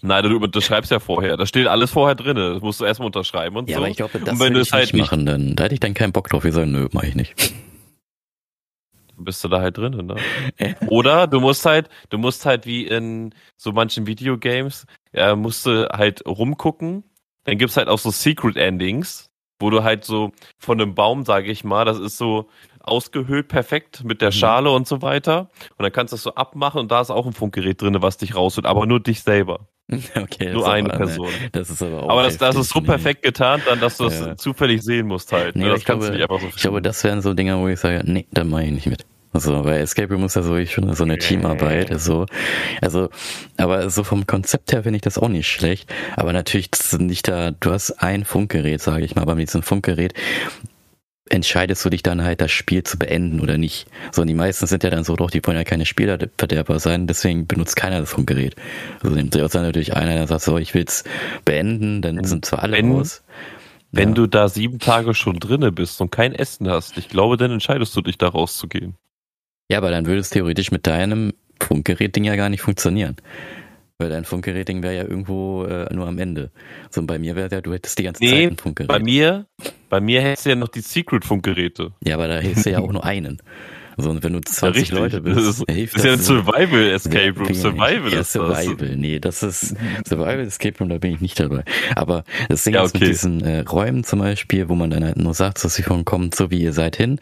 Nein, du unterschreibst ja vorher. Da steht alles vorher drin. Das musst du erstmal unterschreiben und Ja, so. aber ich glaube, das und wenn du ich halt nicht machen, dann da hätte ich dann keinen Bock drauf. Wir sagen, nö, mach ich nicht. bist du da halt drin, ne? Ja. Oder du musst halt, du musst halt wie in so manchen Videogames, äh, musst du halt rumgucken. Dann gibt's halt auch so Secret Endings, wo du halt so von einem Baum, sage ich mal, das ist so ausgehöhlt perfekt mit der Mhm. Schale und so weiter. Und dann kannst du das so abmachen und da ist auch ein Funkgerät drin, was dich rausholt, aber nur dich selber. Okay, Nur eine aber, ne, Person. Das ist aber auch Aber das, das ist so nee. perfekt getan, dann, dass du das Ja. zufällig sehen musst halt. Nee, ne? Das ich glaube, du nicht einfach so Ich glaube, das wären so Dinger, wo ich sage, nee, da mache ich nicht mit. Also, weil Escape Room ist ja so wirklich schon so eine Teamarbeit, ist so. Also, aber so vom Konzept her finde ich das auch nicht schlecht. Aber natürlich das nicht da, du hast ein Funkgerät, sage ich mal, aber mit diesem Funkgerät entscheidest du dich dann halt, das Spiel zu beenden oder nicht. So, und die meisten sind ja dann so, doch, die wollen ja keine Spielerverderber sein, deswegen benutzt keiner das Funkgerät. Also, nimmt sich dann natürlich einer, der sagt so, ich will's beenden, dann sind zwar alle wenn- raus. Wenn Ja. du da sieben Tage schon drinne bist und kein Essen hast, ich glaube, dann entscheidest du dich da rauszugehen. Ja, aber dann würde es theoretisch mit deinem Funkgerät-Ding ja gar nicht funktionieren. Weil dein Funkgerät-Ding wäre ja irgendwo äh, nur am Ende. So, und bei mir wäre ja, du hättest die ganze Nee, Zeit ein Funkgerät. Bei mir, bei mir hättest du ja noch die Secret-Funkgeräte. ja, aber da hilfst du ja auch nur einen. So, und wenn du 20 Ja. Leute Das bist, ist, hilft das ist ja ein Survival Escape Room. ich Survival nicht. Ja, ist das. Survival. Nee, das ist Survival Escape Room, da bin ich nicht dabei. Aber das Ding Ja, ist mit okay. diesen äh, Räumen zum Beispiel, wo man dann halt nur sagt, dass sie von kommt, so wie ihr seid hin.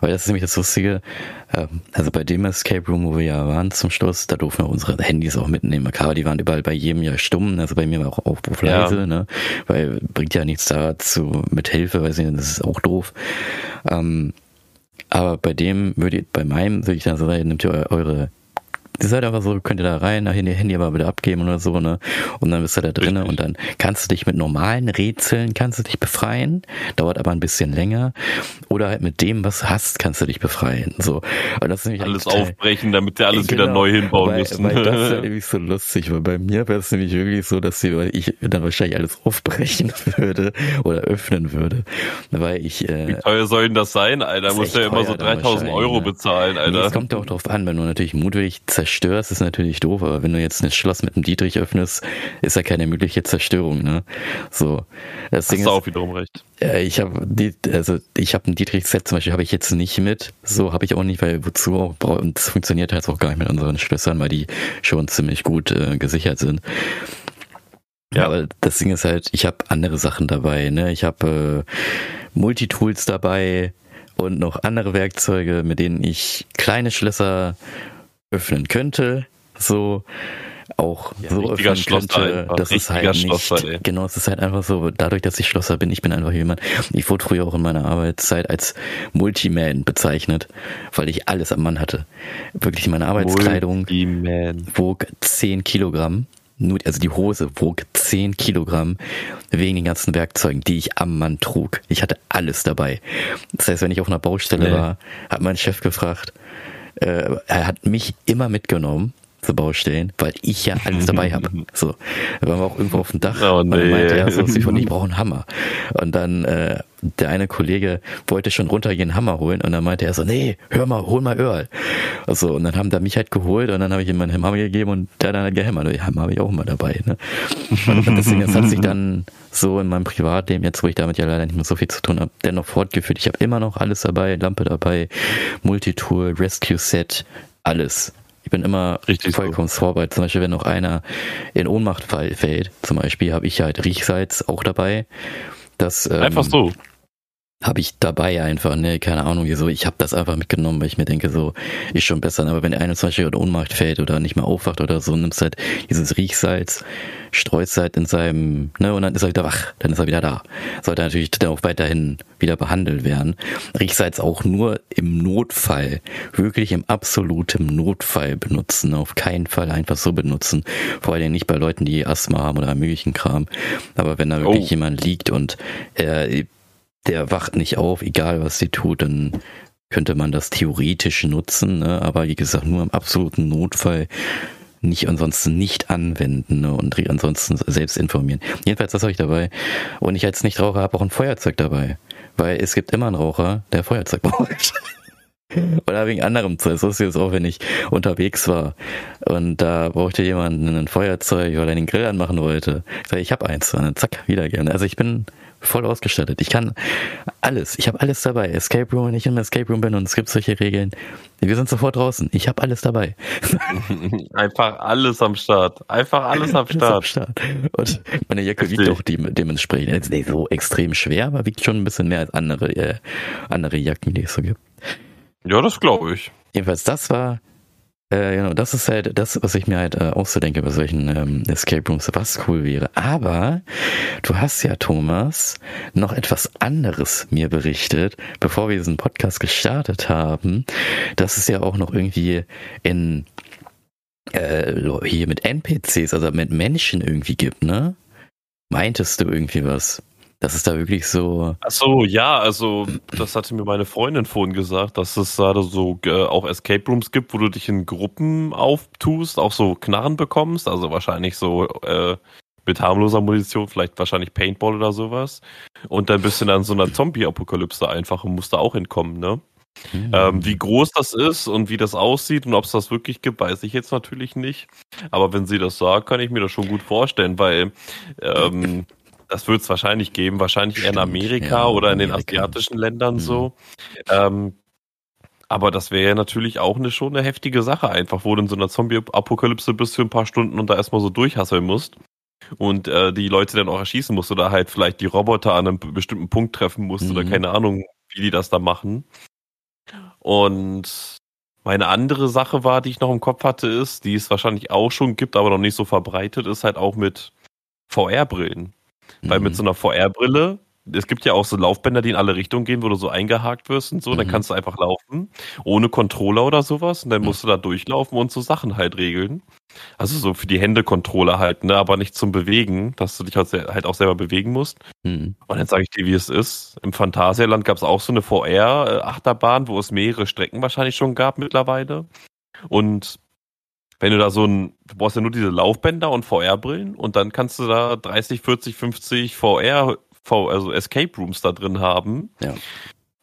Weil das ist nämlich das Lustige. Ähm, also bei dem Escape Room, wo wir ja waren zum Schluss, da durften wir unsere Handys auch mitnehmen. Aber die waren überall bei jedem ja stumm. Also bei mir war auch Aufruf Ja. leise, ne? Weil bringt ja nichts dazu mit Hilfe, weil sie, das ist auch doof. Ähm, aber bei dem würde bei meinem würde ich dann so sagen, nehmt ihr eu- eure, ihr seid einfach so, könnt ihr da rein, nachher ihr Handy aber wieder abgeben oder so, ne? Und dann bist du da drinnen und dann kannst du dich mit normalen Rätseln, kannst du dich befreien, dauert aber ein bisschen länger. Oder halt mit dem, was du hast, kannst du dich befreien. So. Und das ist nämlich Alles total- aufbrechen, damit sie alles wieder Genau. neu hinbauen weil, müssen. Weil das ist ja nämlich so lustig, weil bei mir wäre es nämlich wirklich so, dass ich dann wahrscheinlich alles aufbrechen würde oder öffnen würde. Weil ich, Wie äh, teuer soll denn das sein, Alter? Musst du ja immer so teuer dann 3000 Euro ne? bezahlen, Nee, Alter. es kommt ja auch drauf an, wenn du natürlich mutwillig zerstörst, ist natürlich doof, aber wenn du jetzt ein Schloss mit einem Dietrich öffnest, ist ja keine mögliche Zerstörung, ne? So. Das Hast Ding du ist, auch wiederum recht. äh, ich habe also ich habe ein Dietrich-Set zum Beispiel habe ich jetzt nicht mit. So habe ich auch nicht, weil wozu auch und das funktioniert halt auch gar nicht mit unseren Schlössern, weil die schon ziemlich gut äh, gesichert sind. Ja. Aber das Ding ist halt, ich habe andere Sachen dabei, ne? Ich habe äh, Multitools dabei und noch andere Werkzeuge, mit denen ich kleine Schlösser öffnen könnte. So auch Ja, so öffnen Schlosser könnte. einfach. Das ist halt nicht. Schlosser, ey. genau, es ist halt einfach so, dadurch, dass ich Schlosser bin, ich bin einfach jemand. Ich wurde früher auch in meiner Arbeitszeit als Multiman bezeichnet, weil ich alles am Mann hatte. Wirklich meine Arbeitskleidung Man. wog 10 Kilogramm. Nur, also die Hose wog 10 Kilogramm wegen den ganzen Werkzeugen, die ich am Mann trug. Ich hatte alles dabei. Das heißt, wenn ich auf einer Baustelle Nee. war, hat mein Chef gefragt, äh, er hat mich immer mitgenommen zu Baustellen, weil ich ja alles dabei habe. So, da waren wir auch irgendwo auf dem Dach Oh, und dann nee. meinte er so, von ich brauche einen Hammer. Und dann äh, der eine Kollege wollte schon runtergehen, einen Hammer holen und dann meinte er so, nee, hör mal, hol mal Earl. Also, und dann haben da mich halt geholt und dann habe ich ihm meinen Hammer gegeben und der hat dann halt gehämmert. Den Hammer habe ich auch immer dabei. Ne? Und deswegen, das hat sich dann so in meinem Privatleben, jetzt wo ich damit ja leider nicht mehr so viel zu tun habe, dennoch fortgeführt. Ich habe immer noch alles dabei, Lampe dabei, Multitool, Rescue Set, alles. Ich bin immer Richtig vollkommen so. vorbereitet. Zum Beispiel, wenn noch einer in Ohnmacht fällt, zum Beispiel, habe ich halt Riechsalz auch dabei. Das, ähm, Einfach so habe ich dabei einfach, ne, keine Ahnung, wieso. Ich habe das einfach mitgenommen, weil ich mir denke, so ist schon besser. Aber wenn einer zum Beispiel in Ohnmacht fällt oder nicht mehr aufwacht oder so, nimmst halt dieses Riechsalz, streust halt in seinem, ne, und dann ist er wieder wach, dann ist er wieder da. Sollte natürlich dann auch weiterhin wieder behandelt werden. Riechsalz auch nur im Notfall, wirklich im absoluten Notfall benutzen. Auf keinen Fall einfach so benutzen. Vor allem nicht bei Leuten, die Asthma haben oder möglichen Kram. Aber wenn da wirklich oh. jemand liegt und äh, der wacht nicht auf, egal was sie tut, dann könnte man das theoretisch nutzen, ne? aber wie gesagt, nur im absoluten Notfall nicht ansonsten nicht anwenden ne? und ansonsten selbst informieren. Jedenfalls, das habe ich dabei. Und ich als Nichtraucher habe auch ein Feuerzeug dabei, weil es gibt immer einen Raucher, der Feuerzeug braucht. Oder wegen anderem Zeug. Das wusste ich jetzt auch, wenn ich unterwegs war. Und da brauchte jemand ein Feuerzeug, weil er den Grill anmachen wollte. Ich sage, ich habe eins. Und dann zack, wieder gerne. Also ich bin voll ausgestattet. Ich kann alles. Ich habe alles dabei. Escape Room, wenn ich im Escape Room bin und es gibt solche Regeln. Wir sind sofort draußen. Ich habe alles dabei. Einfach alles am Start. Einfach alles am Start. Alles am Start. Und meine Jacke wiegt auch dementsprechend. Jetzt nicht so extrem schwer, aber wiegt schon ein bisschen mehr als andere, äh, andere Jacken, die es so gibt. Ja, das glaube ich. Jedenfalls, das war äh, genau, das ist halt das, was ich mir halt äh, auszudenke bei solchen ähm, Escape Rooms, was cool wäre. Aber du hast ja, Thomas, noch etwas anderes mir berichtet, bevor wir diesen Podcast gestartet haben, dass es ja auch noch irgendwie in äh, hier mit NPCs, also mit Menschen irgendwie gibt, ne? Meintest du irgendwie was? Das ist da wirklich so. Ach so, ja, also das hatte mir meine Freundin vorhin gesagt, dass es da so äh, auch Escape Rooms gibt, wo du dich in Gruppen auftust, auch so Knarren bekommst, also wahrscheinlich so äh, mit harmloser Munition, vielleicht wahrscheinlich Paintball oder sowas. Und dann bist du dann so einer Zombie-Apokalypse einfach und musst da auch entkommen, ne? Mhm. Ähm, wie groß das ist und wie das aussieht und ob es das wirklich gibt, weiß ich jetzt natürlich nicht. Aber wenn sie das sagt, kann ich mir das schon gut vorstellen, weil ähm, das wird es wahrscheinlich geben, wahrscheinlich Stimmt, eher in Amerika ja, oder in den asiatischen Ländern mhm. so. Ähm, aber das wäre ja natürlich auch eine schon eine heftige Sache, einfach, wo du in so einer Zombie-Apokalypse bist für ein paar Stunden und da erstmal so durchhasseln musst und äh, die Leute dann auch erschießen musst oder halt vielleicht die Roboter an einem bestimmten Punkt treffen musst mhm. oder keine Ahnung, wie die das da machen. Und meine andere Sache war, die ich noch im Kopf hatte, ist, die es wahrscheinlich auch schon gibt, aber noch nicht so verbreitet, ist halt auch mit VR-Brillen. Weil mit mhm. so einer VR-Brille, es gibt ja auch so Laufbänder, die in alle Richtungen gehen, wo du so eingehakt wirst und so, mhm. dann kannst du einfach laufen, ohne Controller oder sowas, und dann musst du da durchlaufen und so Sachen halt regeln. Also so für die Hände Controller halt, ne, aber nicht zum Bewegen, dass du dich halt, halt auch selber bewegen musst. Mhm. Und dann sage ich dir, wie es ist. Im Phantasialand gab es auch so eine VR-Achterbahn, wo es mehrere Strecken wahrscheinlich schon gab mittlerweile. Und wenn du da so ein, du brauchst ja nur diese Laufbänder und VR-Brillen und dann kannst du da 30, 40, 50 VR, also Escape Rooms da drin haben. Ja.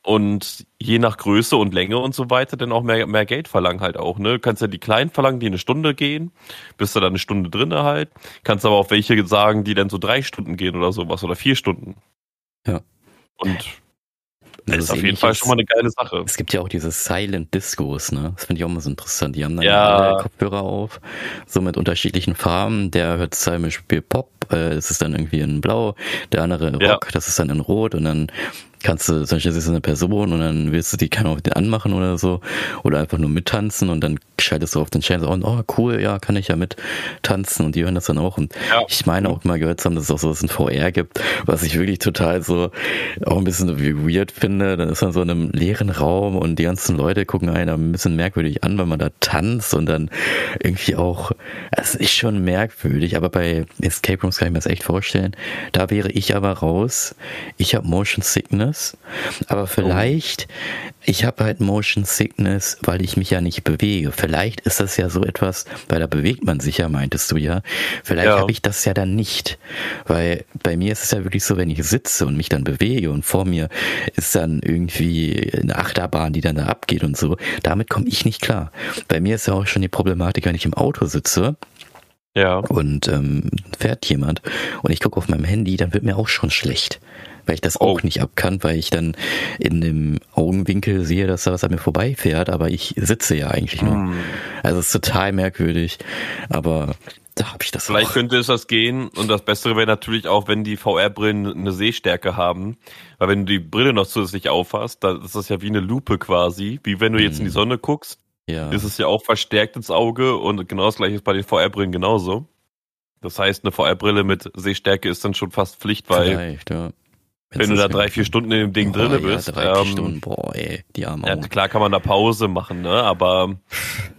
Und je nach Größe und Länge und so weiter dann auch mehr, mehr Geld verlangen halt auch, ne? Du kannst ja die kleinen verlangen, die eine Stunde gehen, bist du da eine Stunde drin halt. Kannst aber auch welche sagen, die dann so drei Stunden gehen oder sowas oder vier Stunden. Ja. Und das ist auf jeden Fall schon mal eine geile Sache. Es gibt ja auch diese Silent Discos, ne? Das finde ich auch mal so interessant. Die haben dann ja. Kopfhörer auf, so mit unterschiedlichen Farben. Der hört zum Beispiel Pop, äh, das ist dann irgendwie in Blau, der andere Rock, ja. das ist dann in Rot und dann kannst du, zum Beispiel ist eine Person und dann willst du die kann auch anmachen oder so oder einfach nur mittanzen und dann schaltest du auf den Channel und oh cool, ja, kann ich ja mit tanzen und die hören das dann auch. Und ja. ich meine auch mal gehört zu haben, dass es auch so was in VR gibt, was ich wirklich total so auch ein bisschen weird finde, dann ist man so in einem leeren Raum und die ganzen Leute gucken einen ein bisschen merkwürdig an, weil man da tanzt und dann irgendwie auch, es ist schon merkwürdig, aber bei Escape Rooms kann ich mir das echt vorstellen, da wäre ich aber raus, ich habe Motion Sickness Sickness, aber vielleicht, ich habe halt Motion Sickness, weil ich mich ja nicht bewege. Vielleicht ist das ja so etwas, weil da bewegt man sich ja, meintest du ja. Vielleicht ja. habe ich das ja dann nicht, weil bei mir ist es ja wirklich so, wenn ich sitze und mich dann bewege und vor mir ist dann irgendwie eine Achterbahn, die dann da abgeht und so, damit komme ich nicht klar. Bei mir ist ja auch schon die Problematik, wenn ich im Auto sitze Ja. und ähm, fährt jemand und ich gucke auf meinem Handy, dann wird mir auch schon schlecht, weil ich das auch Oh. nicht abkann, weil ich dann in dem Augenwinkel sehe, dass da was an mir vorbeifährt, aber ich sitze ja eigentlich nur. Hm. Also es ist total merkwürdig, aber da habe ich das Vielleicht auch. könnte es das gehen und das Bessere wäre natürlich auch, wenn die VR-Brillen eine Sehstärke haben, weil wenn du die Brille noch zusätzlich aufhast, dann ist das ja wie eine Lupe quasi, wie wenn du jetzt in die Mhm. Sonne guckst, Ja, ist es ja auch verstärkt ins Auge und genau das gleiche ist bei den VR-Brillen genauso. Das heißt, eine VR-Brille mit Sehstärke ist dann schon fast Pflicht, weil vielleicht, ja. Wenn du Wenn's da drei, vier Stunden in dem Ding Boah, drinne ja, bist, drei, vier ähm, Stunden, boah, ey, die armen ja, klar kann man da Pause machen, ne? Aber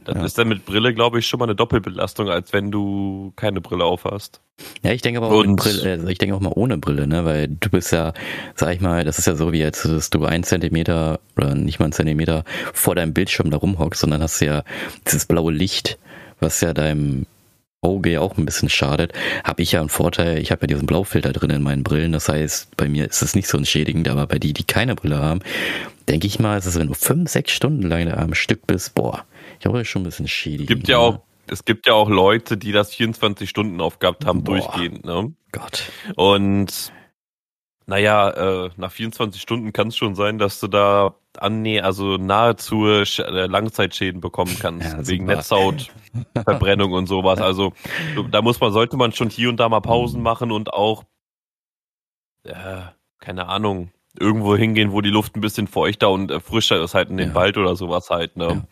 das Ja. ist dann mit Brille, glaube ich, schon mal eine Doppelbelastung, als wenn du keine Brille aufhast. Ja, ich denke aber auch Brille, also ich denke auch mal ohne Brille, ne, weil du bist ja, sag ich mal, das ist ja so wie jetzt, dass du einen Zentimeter oder nicht mal einen Zentimeter vor deinem Bildschirm da rumhockst dann hast du ja dieses blaue Licht, was ja deinem Auge ja auch ein bisschen schadet, habe ich ja einen Vorteil, ich habe ja diesen Blaufilter drin in meinen Brillen, das heißt, bei mir ist es nicht so entschädigend, aber bei die, die keine Brille haben, denke ich mal, ist es, wenn du fünf, sechs Stunden lang am Stück bist, boah, ich das ist schon ein bisschen schädigend. gibt ja ne? auch, es gibt ja auch Leute, die das 24 Stunden aufgehabt haben, Boah. durchgehend, ne? Gott. Und naja, äh, nach 24 Stunden kann es schon sein, dass du da annäher, also nahezu äh, Langzeitschäden bekommen kannst, Ja, wegen super. Netzhautverbrennung und sowas. Also da muss man, sollte man schon hier und da mal Pausen machen und auch, äh, keine Ahnung, irgendwo hingehen, wo die Luft ein bisschen feuchter und äh, frischer ist, halt in den Ja. Wald oder sowas halt, ne? Ja.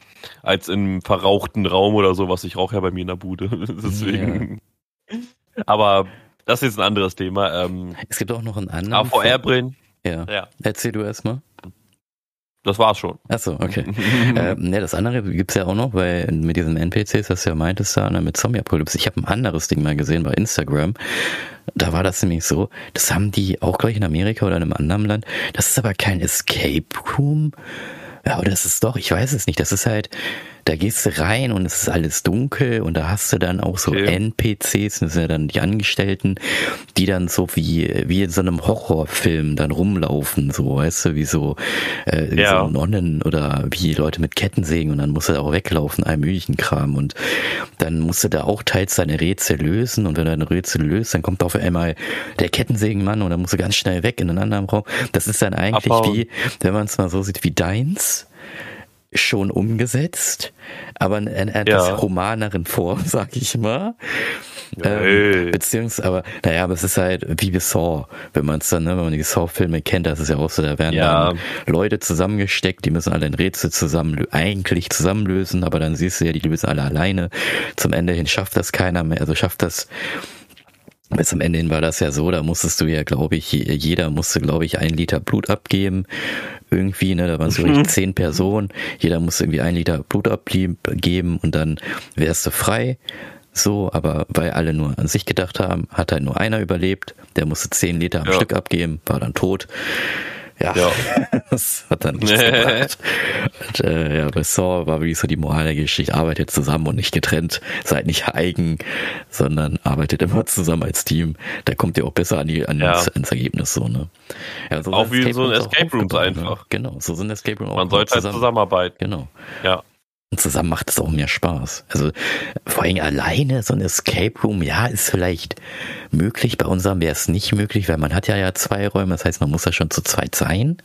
Als im verrauchten Raum oder sowas. Ich rauche ja bei mir in der Bude. Deswegen. Aber das ist jetzt ein anderes Thema. Ähm, Es gibt auch noch einen anderen. AVR-Brillen, Ja. ja, Erzähl du erst mal. das war's schon. Achso, okay. äh, ne, das andere gibt's ja auch noch, weil mit diesen NPCs, was du ja meintest, da ne, mit Zombie-Apokalypse, ich habe ein anderes Ding mal gesehen bei Instagram. Da war das nämlich so, das haben die auch gleich in Amerika oder in einem anderen Land. Das ist aber kein Escape Room. Ja, oder das ist doch, ich weiß es nicht. Das ist halt, da gehst du rein und es ist alles dunkel und da hast du dann auch so Okay. NPCs, das sind ja dann die Angestellten, die dann so wie, wie in so einem Horrorfilm dann rumlaufen, so, weißt du, wie so, äh, wie Ja. so Nonnen oder wie Leute mit Kettensägen und dann musst du da auch weglaufen, all möglichen Kram und dann musst du da auch teils deine Rätsel lösen und wenn du deine Rätsel löst, dann kommt auf einmal der Kettensägenmann und dann musst du ganz schnell weg in einen anderen Raum. Das ist dann eigentlich Abhauen. wie, wenn man es mal so sieht, wie deins schon umgesetzt, aber in einer etwas Ja. humaneren Form, sag ich mal. Ähm, beziehungsweise, aber naja, aber es ist halt wie bei Saw, wenn man es dann, ne, wenn man die Saw-Filme kennt, das ist ja auch so, da werden Ja. dann Leute zusammengesteckt, die müssen alle ein Rätsel zusammen, eigentlich zusammenlösen, aber dann siehst du ja, die lösen alle alleine. Zum Ende hin schafft das keiner mehr, also schafft das bis zum Ende hin war das ja so, da musstest du ja, glaube ich, je- jeder musste, glaube ich, ein Liter Blut abgeben. Irgendwie, ne, da waren so Mhm. zehn Personen, jeder musste irgendwie ein Liter Blut abgeben und dann wärst du frei. So, aber weil alle nur an sich gedacht haben, hat halt nur einer überlebt, der musste zehn Liter am Ja. Stück abgeben, war dann tot. Ja, Ja. das hat dann nichts gebracht. Und, äh, ja, bei Saw war wirklich so die Moral der Geschichte, arbeitet zusammen und nicht getrennt, seid nicht eigen, sondern arbeitet immer zusammen als Team. Da kommt ihr auch besser an die, an Ja. das, ans Ergebnis so, ne? Ja, so Auch wie in so ein auch Escape Rooms aufgebaut, einfach. Ne? Genau, so sind Escape Rooms Man sollte halt zusammenarbeiten. Genau. Ja. Und zusammen macht es auch mehr Spaß. Also vor allem alleine so ein Escape Room, ja, ist vielleicht möglich. Bei unserem wäre es nicht möglich, weil man hat ja ja zwei Räume. Das heißt, man muss ja schon zu zweit sein.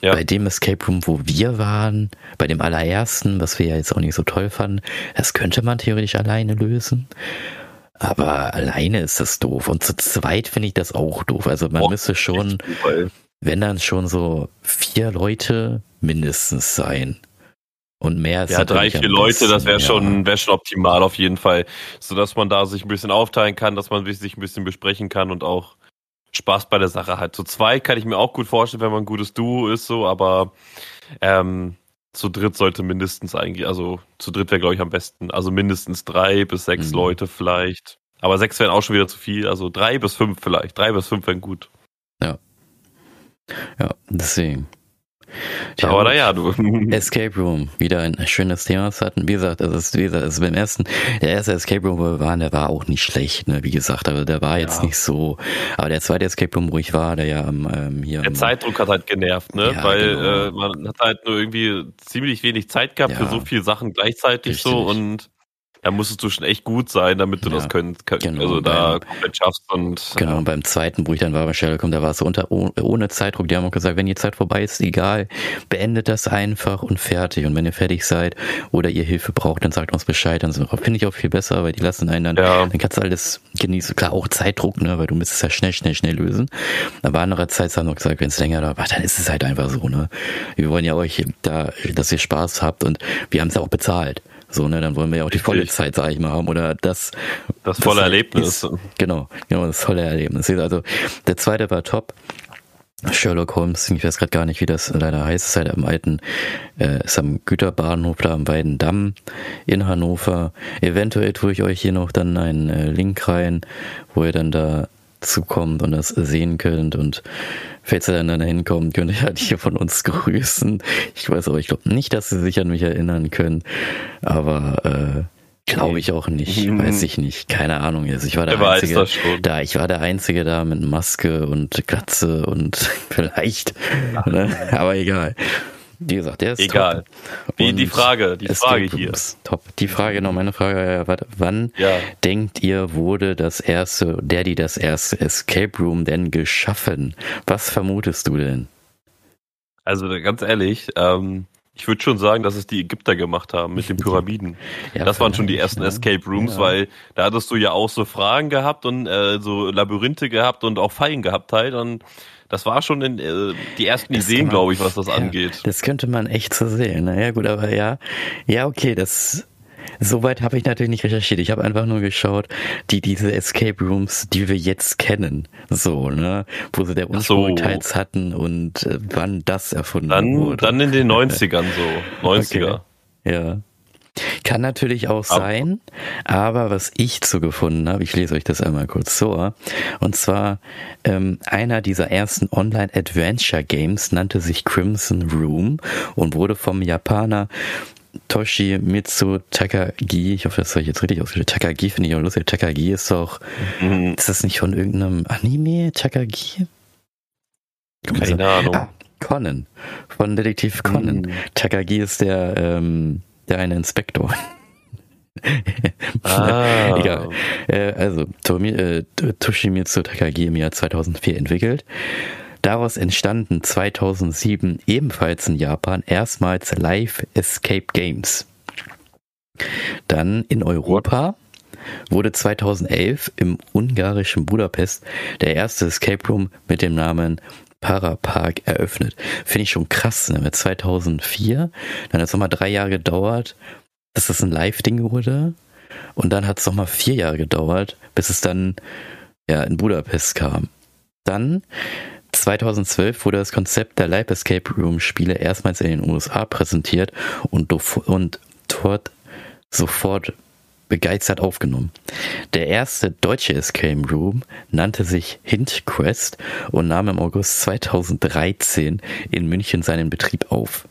Ja. Bei dem Escape Room, wo wir waren, bei dem allerersten, was wir ja jetzt auch nicht so toll fanden, das könnte man theoretisch alleine lösen. Aber alleine ist das doof. Und zu zweit finde ich das auch doof. Also man Boah, müsste schon, wenn dann schon so vier Leute mindestens sein. Und mehr ist Ja, drei, vier Leute, das wäre ja. schon, wäre schon optimal auf jeden Fall. So dass man da sich ein bisschen aufteilen kann, dass man sich ein bisschen besprechen kann und auch Spaß bei der Sache hat. Zu zweit kann ich mir auch gut vorstellen, wenn man ein gutes Duo ist, so, aber ähm, zu dritt sollte mindestens eigentlich, also zu dritt wäre, glaube ich, am besten. Also mindestens drei bis sechs Mhm. Leute vielleicht. Aber sechs wären auch schon wieder zu viel. Also drei bis fünf vielleicht. Drei bis fünf wären gut. Ja, deswegen. Tja, aber naja, du. Escape Room, wieder ein schönes Thema wir hatten. Wie gesagt, das ist, wie gesagt, also beim ersten, der erste Escape Room, wo wir waren, der war auch nicht schlecht, ne, wie gesagt, aber der war jetzt Ja. nicht so. Aber der zweite Escape Room, wo ich war, der ja am, ähm, hier. Der Zeitdruck hat halt genervt, ne? Ja, Weil genau. äh, man hat halt nur irgendwie ziemlich wenig Zeit gehabt für Ja. so viele Sachen gleichzeitig so Richtig. und da musstest du schon echt gut sein, damit du ja, das können, können genau, also da komplett schaffst und. Genau, und beim zweiten, wo ich dann war bei Sherlock da war es so unter, ohne Zeitdruck. Die haben auch gesagt, wenn die Zeit vorbei ist, egal, beendet das einfach und fertig. Und wenn ihr fertig seid oder ihr Hilfe braucht, dann sagt uns Bescheid. Dann finde ich auch viel besser, weil die lassen einen dann, ja. dann kannst du alles genießen. Klar, auch Zeitdruck, ne, weil du müsstest es ja schnell, schnell, schnell lösen. Aber andererseits haben wir gesagt, wenn es länger dauert, dann ist es halt einfach so, ne. Wir wollen ja euch da, dass ihr Spaß habt und wir haben es ja auch bezahlt. So, ne, dann wollen wir ja auch die volle Zeit, sag ich mal, haben. Oder das. Das volle das Erlebnis. Ist, genau, genau, das volle Erlebnis. Also der zweite war top. Sherlock Holmes, ich weiß gerade gar nicht, wie das leider heißt, ist halt am alten, äh, ist am Güterbahnhof da am Weidendamm in Hannover. Eventuell tue ich euch hier noch dann einen äh, Link rein, wo ihr dann da zukommt und das sehen könnt und falls ihr dann da hinkommt, könnt ihr halt hier von uns grüßen. Ich weiß aber, ich glaube nicht, dass sie sich an mich erinnern können, aber äh, Glaube ich auch nicht, mhm. weiß ich nicht, keine Ahnung. Also ich war der Wer Einzige da, ich war der Einzige da mit Maske und Katze und vielleicht, ne? aber egal. Wie gesagt, der ist Egal. Top. Wie die Frage, die Frage hier. Top. Die Frage, noch meine Frage, wann ja. denkt ihr, wurde das erste, der, die das erste Escape Room denn geschaffen? Was vermutest du denn? Also ganz ehrlich, ähm, ich würde schon sagen, dass es die Ägypter gemacht haben mit den Pyramiden. Ja, das waren schon die ersten ne? Escape Rooms, ja. weil da hattest du ja auch so Fragen gehabt und äh, so Labyrinthe gehabt und auch Fallen gehabt halt und das war schon in, äh, die ersten das Ideen, glaube ich, was das ja, angeht. Das könnte man echt so sehen. Naja, gut, aber ja, ja, okay, das Soweit habe ich natürlich nicht recherchiert. Ich habe einfach nur geschaut, die diese Escape Rooms, die wir jetzt kennen, so, ne, wo sie der Ursprung so. teils hatten und äh, wann das erfunden dann, wurde. Dann in den 90ern so, 90er. Okay. Ja. Kann natürlich auch sein, aber was ich zu gefunden habe, ich lese euch das einmal kurz vor, und zwar ähm, einer dieser ersten Online-Adventure-Games nannte sich Crimson Room und wurde vom Japaner Toshimitsu Takagi, ich hoffe, das habe ich jetzt richtig ausgeschrieben. Takagi finde ich auch lustig. Takagi ist doch, mhm. ist das nicht von irgendeinem Anime, Takagi? Keine Ahnung. Ah, Conan, von Detektiv Conan. Mhm. Takagi ist der, ähm, der eine Inspektor. ah. Egal. Äh, also, Tomi, äh, Toshimitsu Takagi im Jahr 2004 entwickelt. Daraus entstanden 2007 ebenfalls in Japan erstmals Live Escape Games. Dann in Europa wurde 2011 im ungarischen Budapest der erste Escape Room mit dem Namen Parapark eröffnet. Finde ich schon krass, ne? Mit 2004, dann hat es nochmal drei Jahre gedauert, bis es ein Live-Ding wurde. Und dann hat es nochmal vier Jahre gedauert, bis es dann ja in Budapest kam. Dann 2012 wurde das Konzept der Live Escape Room Spiele erstmals in den USA präsentiert und, und dort sofort begeistert aufgenommen. Der erste deutsche Escape Room nannte sich Hint Quest und nahm im August 2013 in München seinen Betrieb auf.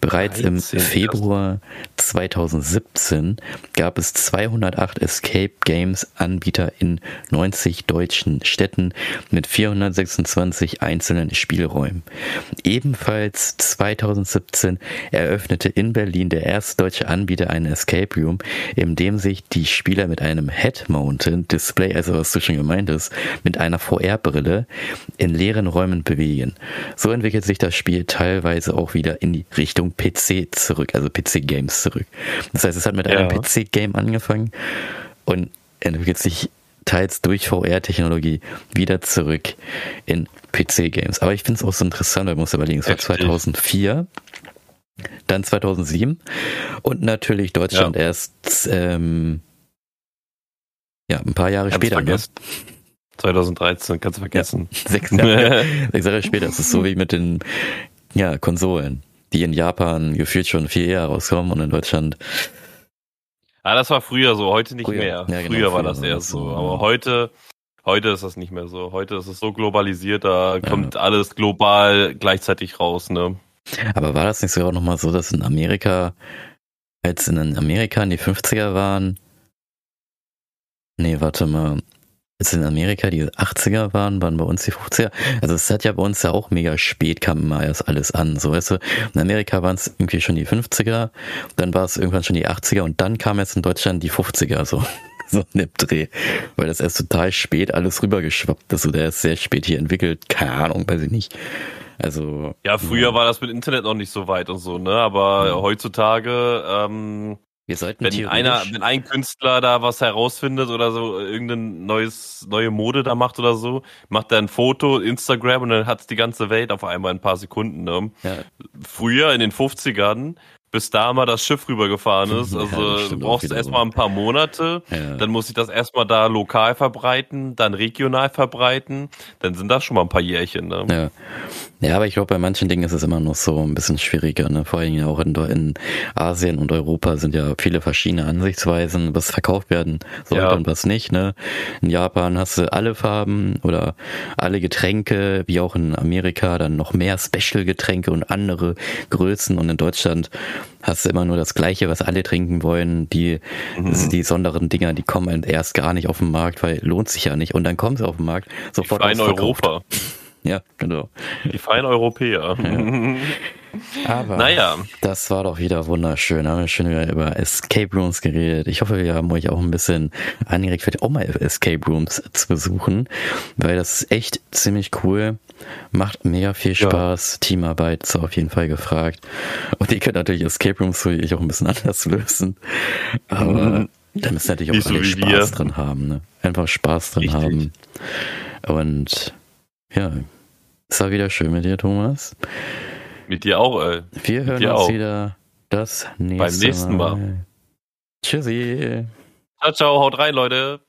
Bereits 13, im Februar 2017 gab es 208 Escape Games Anbieter in 90 deutschen Städten mit 426 einzelnen Spielräumen. Ebenfalls 2017 eröffnete in Berlin der erste deutsche Anbieter einen Escape Room, in dem sich die Spieler mit einem Head-Mounted Display, also was du schon gemeint hast, mit einer VR-Brille in leeren Räumen bewegen. So entwickelt sich das Spiel teilweise auch wieder in die Richtung PC zurück, also PC-Games zurück. Das heißt, es hat mit ja. einem PC-Game angefangen und entwickelt sich teils durch VR-Technologie wieder zurück in PC-Games. Aber ich finde es auch so interessant, weil man muss überlegen, es war 2004, dann 2007 und natürlich Deutschland ja. erst ähm, ja, ein paar Jahre Kannst später. Ne? 2013, kannst du vergessen. Ja, sechs, Jahre, sechs Jahre später. Das ist so wie mit den ja, Konsolen die in Japan gefühlt schon viel eher rauskommen und in Deutschland. Ah, das war früher so, heute nicht früher. mehr. Ja, genau, früher, war das eher so. Aber heute, heute ist das nicht mehr so. Heute ist es so globalisiert, da kommt ja. alles global gleichzeitig raus, ne? Aber war das nicht sogar nochmal so, dass in Amerika, als in Amerika in die 50er waren, nee, warte mal, als in Amerika die 80er waren, waren bei uns die 50er. Also es hat ja bei uns ja auch mega spät kam immer erst alles an. So weißt du, in Amerika waren es irgendwie schon die 50er, dann war es irgendwann schon die 80er und dann kam jetzt in Deutschland die 50er so. So ein Dreh. Weil das erst total spät alles rübergeschwappt ist. So der ist sehr spät hier entwickelt. Keine Ahnung, weiß ich nicht. Also. Ja, früher ja. war das mit Internet noch nicht so weit und so, ne? Aber ja. heutzutage, ähm, wir sollten wenn einer, wenn ein Künstler da was herausfindet oder so, irgendein neues, neue Mode da macht oder so, macht er ein Foto, Instagram und dann hat's die ganze Welt auf einmal in ein paar Sekunden. Ne? Ja. Früher in den 50ern bis da mal das Schiff rübergefahren ist. Also ja, du brauchst erstmal ein paar Monate, ja. dann muss ich das erstmal da lokal verbreiten, dann regional verbreiten, dann sind das schon mal ein paar Jährchen. Ne? Ja. ja, aber ich glaube, bei manchen Dingen ist es immer noch so ein bisschen schwieriger. Ne? Vor allem auch in, in Asien und Europa sind ja viele verschiedene Ansichtsweisen, was verkauft werden sollte ja. und was nicht. Ne? In Japan hast du alle Farben oder alle Getränke, wie auch in Amerika dann noch mehr Special-Getränke und andere Größen und in Deutschland hast du immer nur das Gleiche, was alle trinken wollen. Die, mhm. die besonderen Dinger, die kommen erst gar nicht auf den Markt, weil lohnt sich ja nicht. Und dann kommen sie auf den Markt, sofort in Europa. Ja, genau. Die feinen Europäer. Ja. Aber naja. das war doch wieder wunderschön. Haben wir schon wieder über Escape Rooms geredet. Ich hoffe, wir haben euch auch ein bisschen angeregt, vielleicht auch mal Escape Rooms zu besuchen, weil das ist echt ziemlich cool. Macht mega viel Spaß. Ja. Teamarbeit ist auf jeden Fall gefragt. Und ihr könnt natürlich Escape Rooms so ich auch ein bisschen anders lösen. Aber mhm. da müssen natürlich auch alle so Spaß wir. dran haben. Ne? Einfach Spaß dran Richtig. haben. Und ja, es war wieder schön mit dir, Thomas. Mit dir auch, ey. Wir hören uns auch. wieder das nächste Beim nächsten Mal. Mal. Tschüssi. Ciao, ciao, haut rein, Leute.